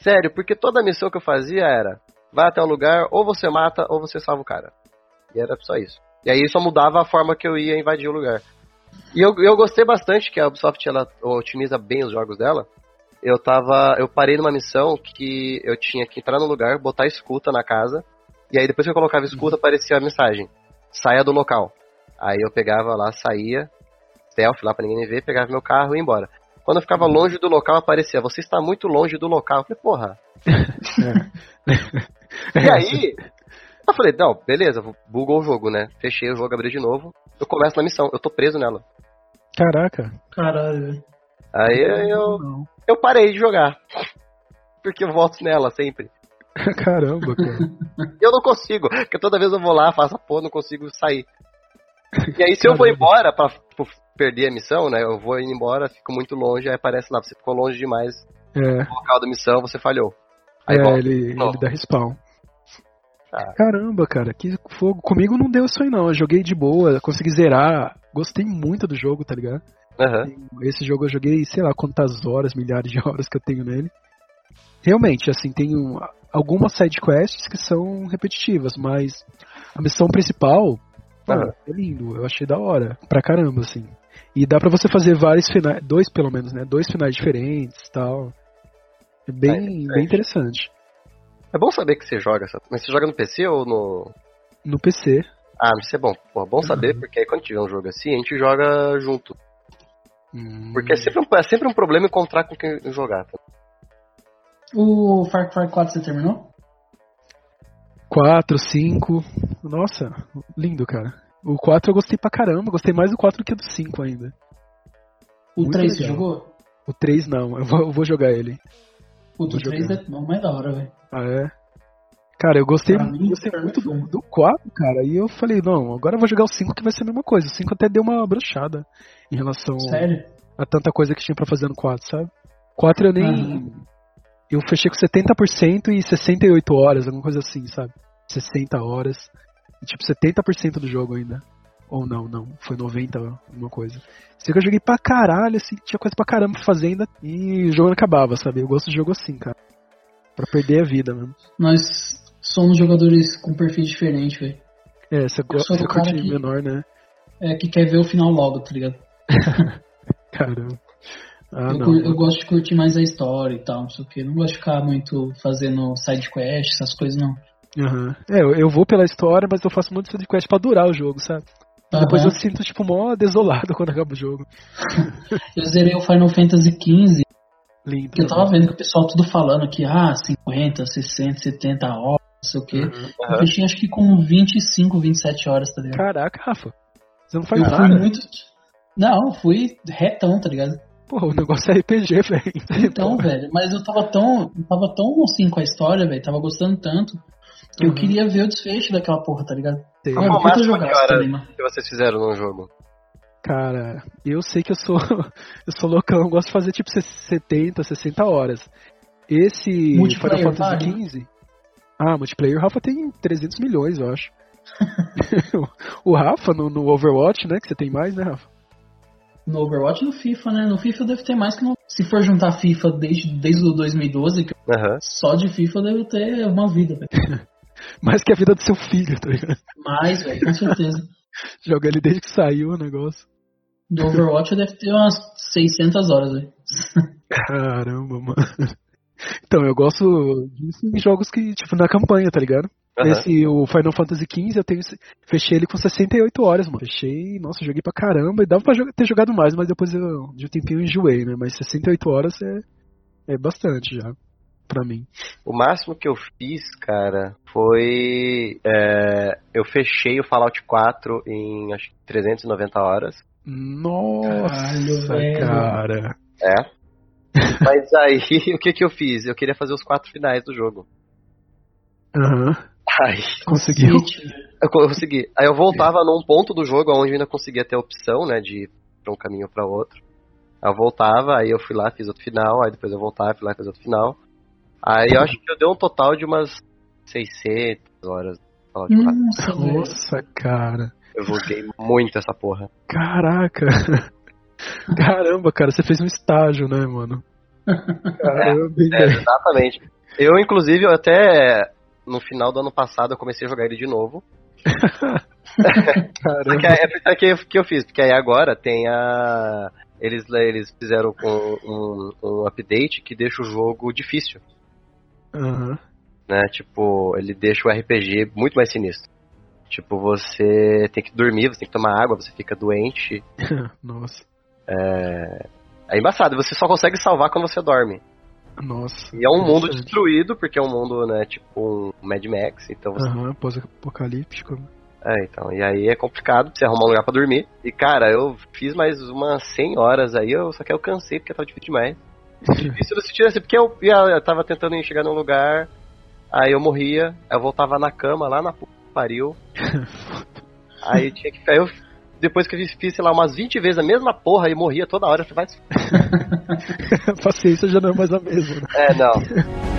B: Sério, porque toda missão que eu fazia era vai até um lugar, ou você mata, ou você salva o cara. E era só isso. E aí só mudava a forma que eu ia invadir o lugar. E eu, eu gostei bastante que a Ubisoft ela otimiza bem os jogos dela. Eu tava. Eu parei numa missão que eu tinha que entrar no lugar, botar escuta na casa. E aí depois que eu colocava escuta, aparecia a mensagem. Saia do local. Aí eu pegava lá, saía, stealth lá pra ninguém me ver, pegava meu carro e ia embora. Quando eu ficava longe do local, aparecia, você está muito longe do local. Eu falei, porra, [laughs]
A: É.
B: e aí, [laughs] eu falei, não, beleza, bugou o jogo, né? Fechei o jogo, abri de novo. Eu começo na missão, eu tô preso nela.
A: Caraca.
C: Caralho.
B: Aí eu, eu parei de jogar. Porque eu volto nela sempre. [laughs]
A: Caramba, cara.
B: Eu não consigo, porque toda vez eu vou lá, faço a porra, não consigo sair. E aí, se eu vou
A: Caramba.
B: embora pra tipo, perder a missão, né? Eu vou indo embora, fico muito longe, aí aparece lá, você ficou longe demais
A: É,
B: do local da missão, você falhou. Aí
A: é
B: volta.
A: ele, ele dá respawn.
B: Ah.
A: Caramba, cara, que fogo. Comigo não deu isso aí não. Eu joguei de boa, consegui zerar. Gostei muito do jogo, tá ligado?
B: Aham.
A: Esse jogo eu joguei, sei lá quantas horas, milhares de [laughs] horas que eu tenho nele. Realmente, assim, tem um- algumas side quests que são repetitivas, mas a missão principal pô, é lindo, eu achei da hora, pra caramba, assim. E dá pra você fazer vários finais, dois pelo menos, né? Dois finais diferentes e tal. É bem,
B: É, é.
A: bem interessante.
B: É bom saber que você joga. Mas você joga no PC ou no.
A: No PC.
B: Ah, isso é bom. Pô, bom saber,
A: Uhum.
B: porque aí quando tiver um jogo assim, a gente joga junto.
A: Hum,
B: Porque é sempre um, é sempre um problema encontrar com quem jogar. Tá?
C: O Far Cry 4 você terminou?
A: 4, 5. Nossa, lindo, cara. O 4 eu gostei pra caramba, gostei mais do 4 do que do 5 ainda.
C: O
A: Muito
C: 3 você
A: legal.
C: jogou?
A: O 3 não, eu vou, eu vou jogar ele.
C: O do
A: Vou
C: 3
A: jogar.
C: é bom, mais da hora, velho.
A: Ah, é? Cara, eu gostei,
C: mim,
A: gostei muito do, do 4, cara. E eu falei, não, agora eu vou jogar o 5 que vai ser a mesma coisa. O 5 até deu uma brochada em relação
C: Sério?
A: a tanta coisa que tinha pra fazer no 4, sabe? 4 eu nem.
C: Aham.
A: eu fechei com 70% e 68 horas, alguma coisa assim, sabe? 60 horas. E, tipo, 70% do jogo ainda. Ou não, não. Foi 90 alguma coisa. Sei que eu joguei pra caralho, assim, tinha coisa pra caramba pra fazer ainda. E o jogo não acabava, sabe? Eu gosto de jogo assim, cara. Pra perder a vida mesmo.
C: Nós somos jogadores com perfis diferentes, velho.
A: É, você gosta de
C: que-
A: menor, né?
C: É que quer ver o final logo, tá ligado? [laughs]
A: Caramba. Ah,
C: eu, eu gosto de curtir mais a história e tal, não sei o que. Não gosto de ficar muito fazendo side quest, essas coisas não.
A: Aham. É, eu, eu vou pela história, mas eu faço muito side quest pra durar o jogo, sabe? Depois
C: Aham.
A: eu sinto, tipo, mó desolado [laughs] quando acaba o jogo.
C: Eu zerei o Final Fantasy XV,
A: Lindo.
C: que eu tava vendo que o pessoal tudo falando que, ah, 50, 60, 70 horas, não sei o que.
A: Uhum.
C: Eu fechei acho que com 25, 27 horas, tá ligado?
A: Caraca, Rafa. Você não faz
C: eu fui
A: nada.
C: muito. Não, fui retão, tá ligado?
A: Porra, o negócio é RPG, [laughs] velho.
C: Então, velho, mas eu tava tão. Eu tava tão assim com a história, velho, tava gostando tanto. Que eu
A: Uhum.
C: queria ver o desfecho daquela porra, tá ligado?
A: Sei.
B: Qual
C: Mano,
B: o
C: puta
B: máximo
C: jogaço
B: que hora? que vocês fizeram no jogo?
A: Cara, eu sei que eu sou. [laughs] eu sou loucão, eu gosto de fazer tipo 70, 60 horas. Esse
C: Multiplayer,
A: Final Fantasy
C: vale?
A: XV. Ah, multiplayer, o Rafa tem 300 milhões, eu acho. [laughs] o Rafa, no, no Overwatch, né? Que você tem mais, né, Rafa?
C: No Overwatch e no FIFA, né? No FIFA deve ter mais que no. Se for juntar FIFA desde, desde o 2012, que
B: Aham.
C: só de FIFA eu devo ter uma vida, velho. [laughs]
A: Mais que a vida do seu filho, tá ligado?
C: Mais, velho, com certeza. [laughs]
A: Joga ele desde que saiu o negócio.
C: Do Overwatch eu deve ter umas 600 horas, velho. [laughs]
A: Caramba, mano. Então, eu gosto disso em jogos que, tipo, na campanha, tá ligado?
B: Aham.
A: Esse, o Final Fantasy XV, eu tenho, fechei ele com 68 horas, mano. Fechei, nossa, joguei pra caramba. E dava pra jogar- ter jogado mais, mas depois eu, de um tempinho eu enjoei, né? Mas 68 horas é, é bastante já, pra mim.
B: O máximo que eu fiz, cara, foi. é, eu fechei o Fallout 4 em acho que 390 horas.
A: Nossa,
C: Caralho,
A: cara.
B: É. Mas aí, [laughs] o que que eu fiz? Eu queria fazer os quatro finais do jogo.
A: Aham,
B: Aí,
A: conseguiu.
B: Eu consegui. Aí eu voltava num ponto do jogo onde eu ainda conseguia ter a opção, né, de ir pra um caminho ou pra outro. Aí eu voltava, aí eu fui lá, fiz outro final, aí depois eu voltava, fui lá, fiz outro final. Aí eu acho que eu dei um total de umas 600 horas. de Fallout 4.
C: Nossa.
A: Nossa, cara.
B: Eu joguei muito essa porra.
A: Caraca. [laughs] Caramba, cara, você fez um estágio, né, mano? Caramba,
B: É,
A: velho.
B: exatamente. Eu, inclusive, eu até no final do ano passado eu comecei a jogar ele de novo. [laughs] É é que, que eu fiz, porque aí agora tem a. Eles, eles fizeram com um, um update que deixa o jogo difícil.
A: Aham.
B: Né? Tipo, ele deixa o RPG muito mais sinistro. Tipo, você tem que dormir, você tem que tomar água, você fica doente. [laughs]
A: Nossa.
B: É embaçado, você só consegue salvar quando você dorme.
A: Nossa.
B: E é um mundo destruído, porque é um mundo, né, tipo um Mad Max, então você
A: Aham, pós-apocalíptico.
B: É, então, e aí é complicado você arrumar um lugar pra dormir. E cara, eu fiz mais umas 100 horas aí, eu só que eu cansei porque tava difícil demais. Difícil no sentido assim, porque eu, eu tava tentando chegar num lugar, aí eu morria, eu voltava na cama lá na pariu. [laughs] Aí tinha que. Aí eu, depois que eu fiz, sei lá, umas 20 vezes a mesma porra e morria toda hora, falei, vai. [laughs]
A: paciência já não é mais a mesma, né?
B: É, não. [laughs]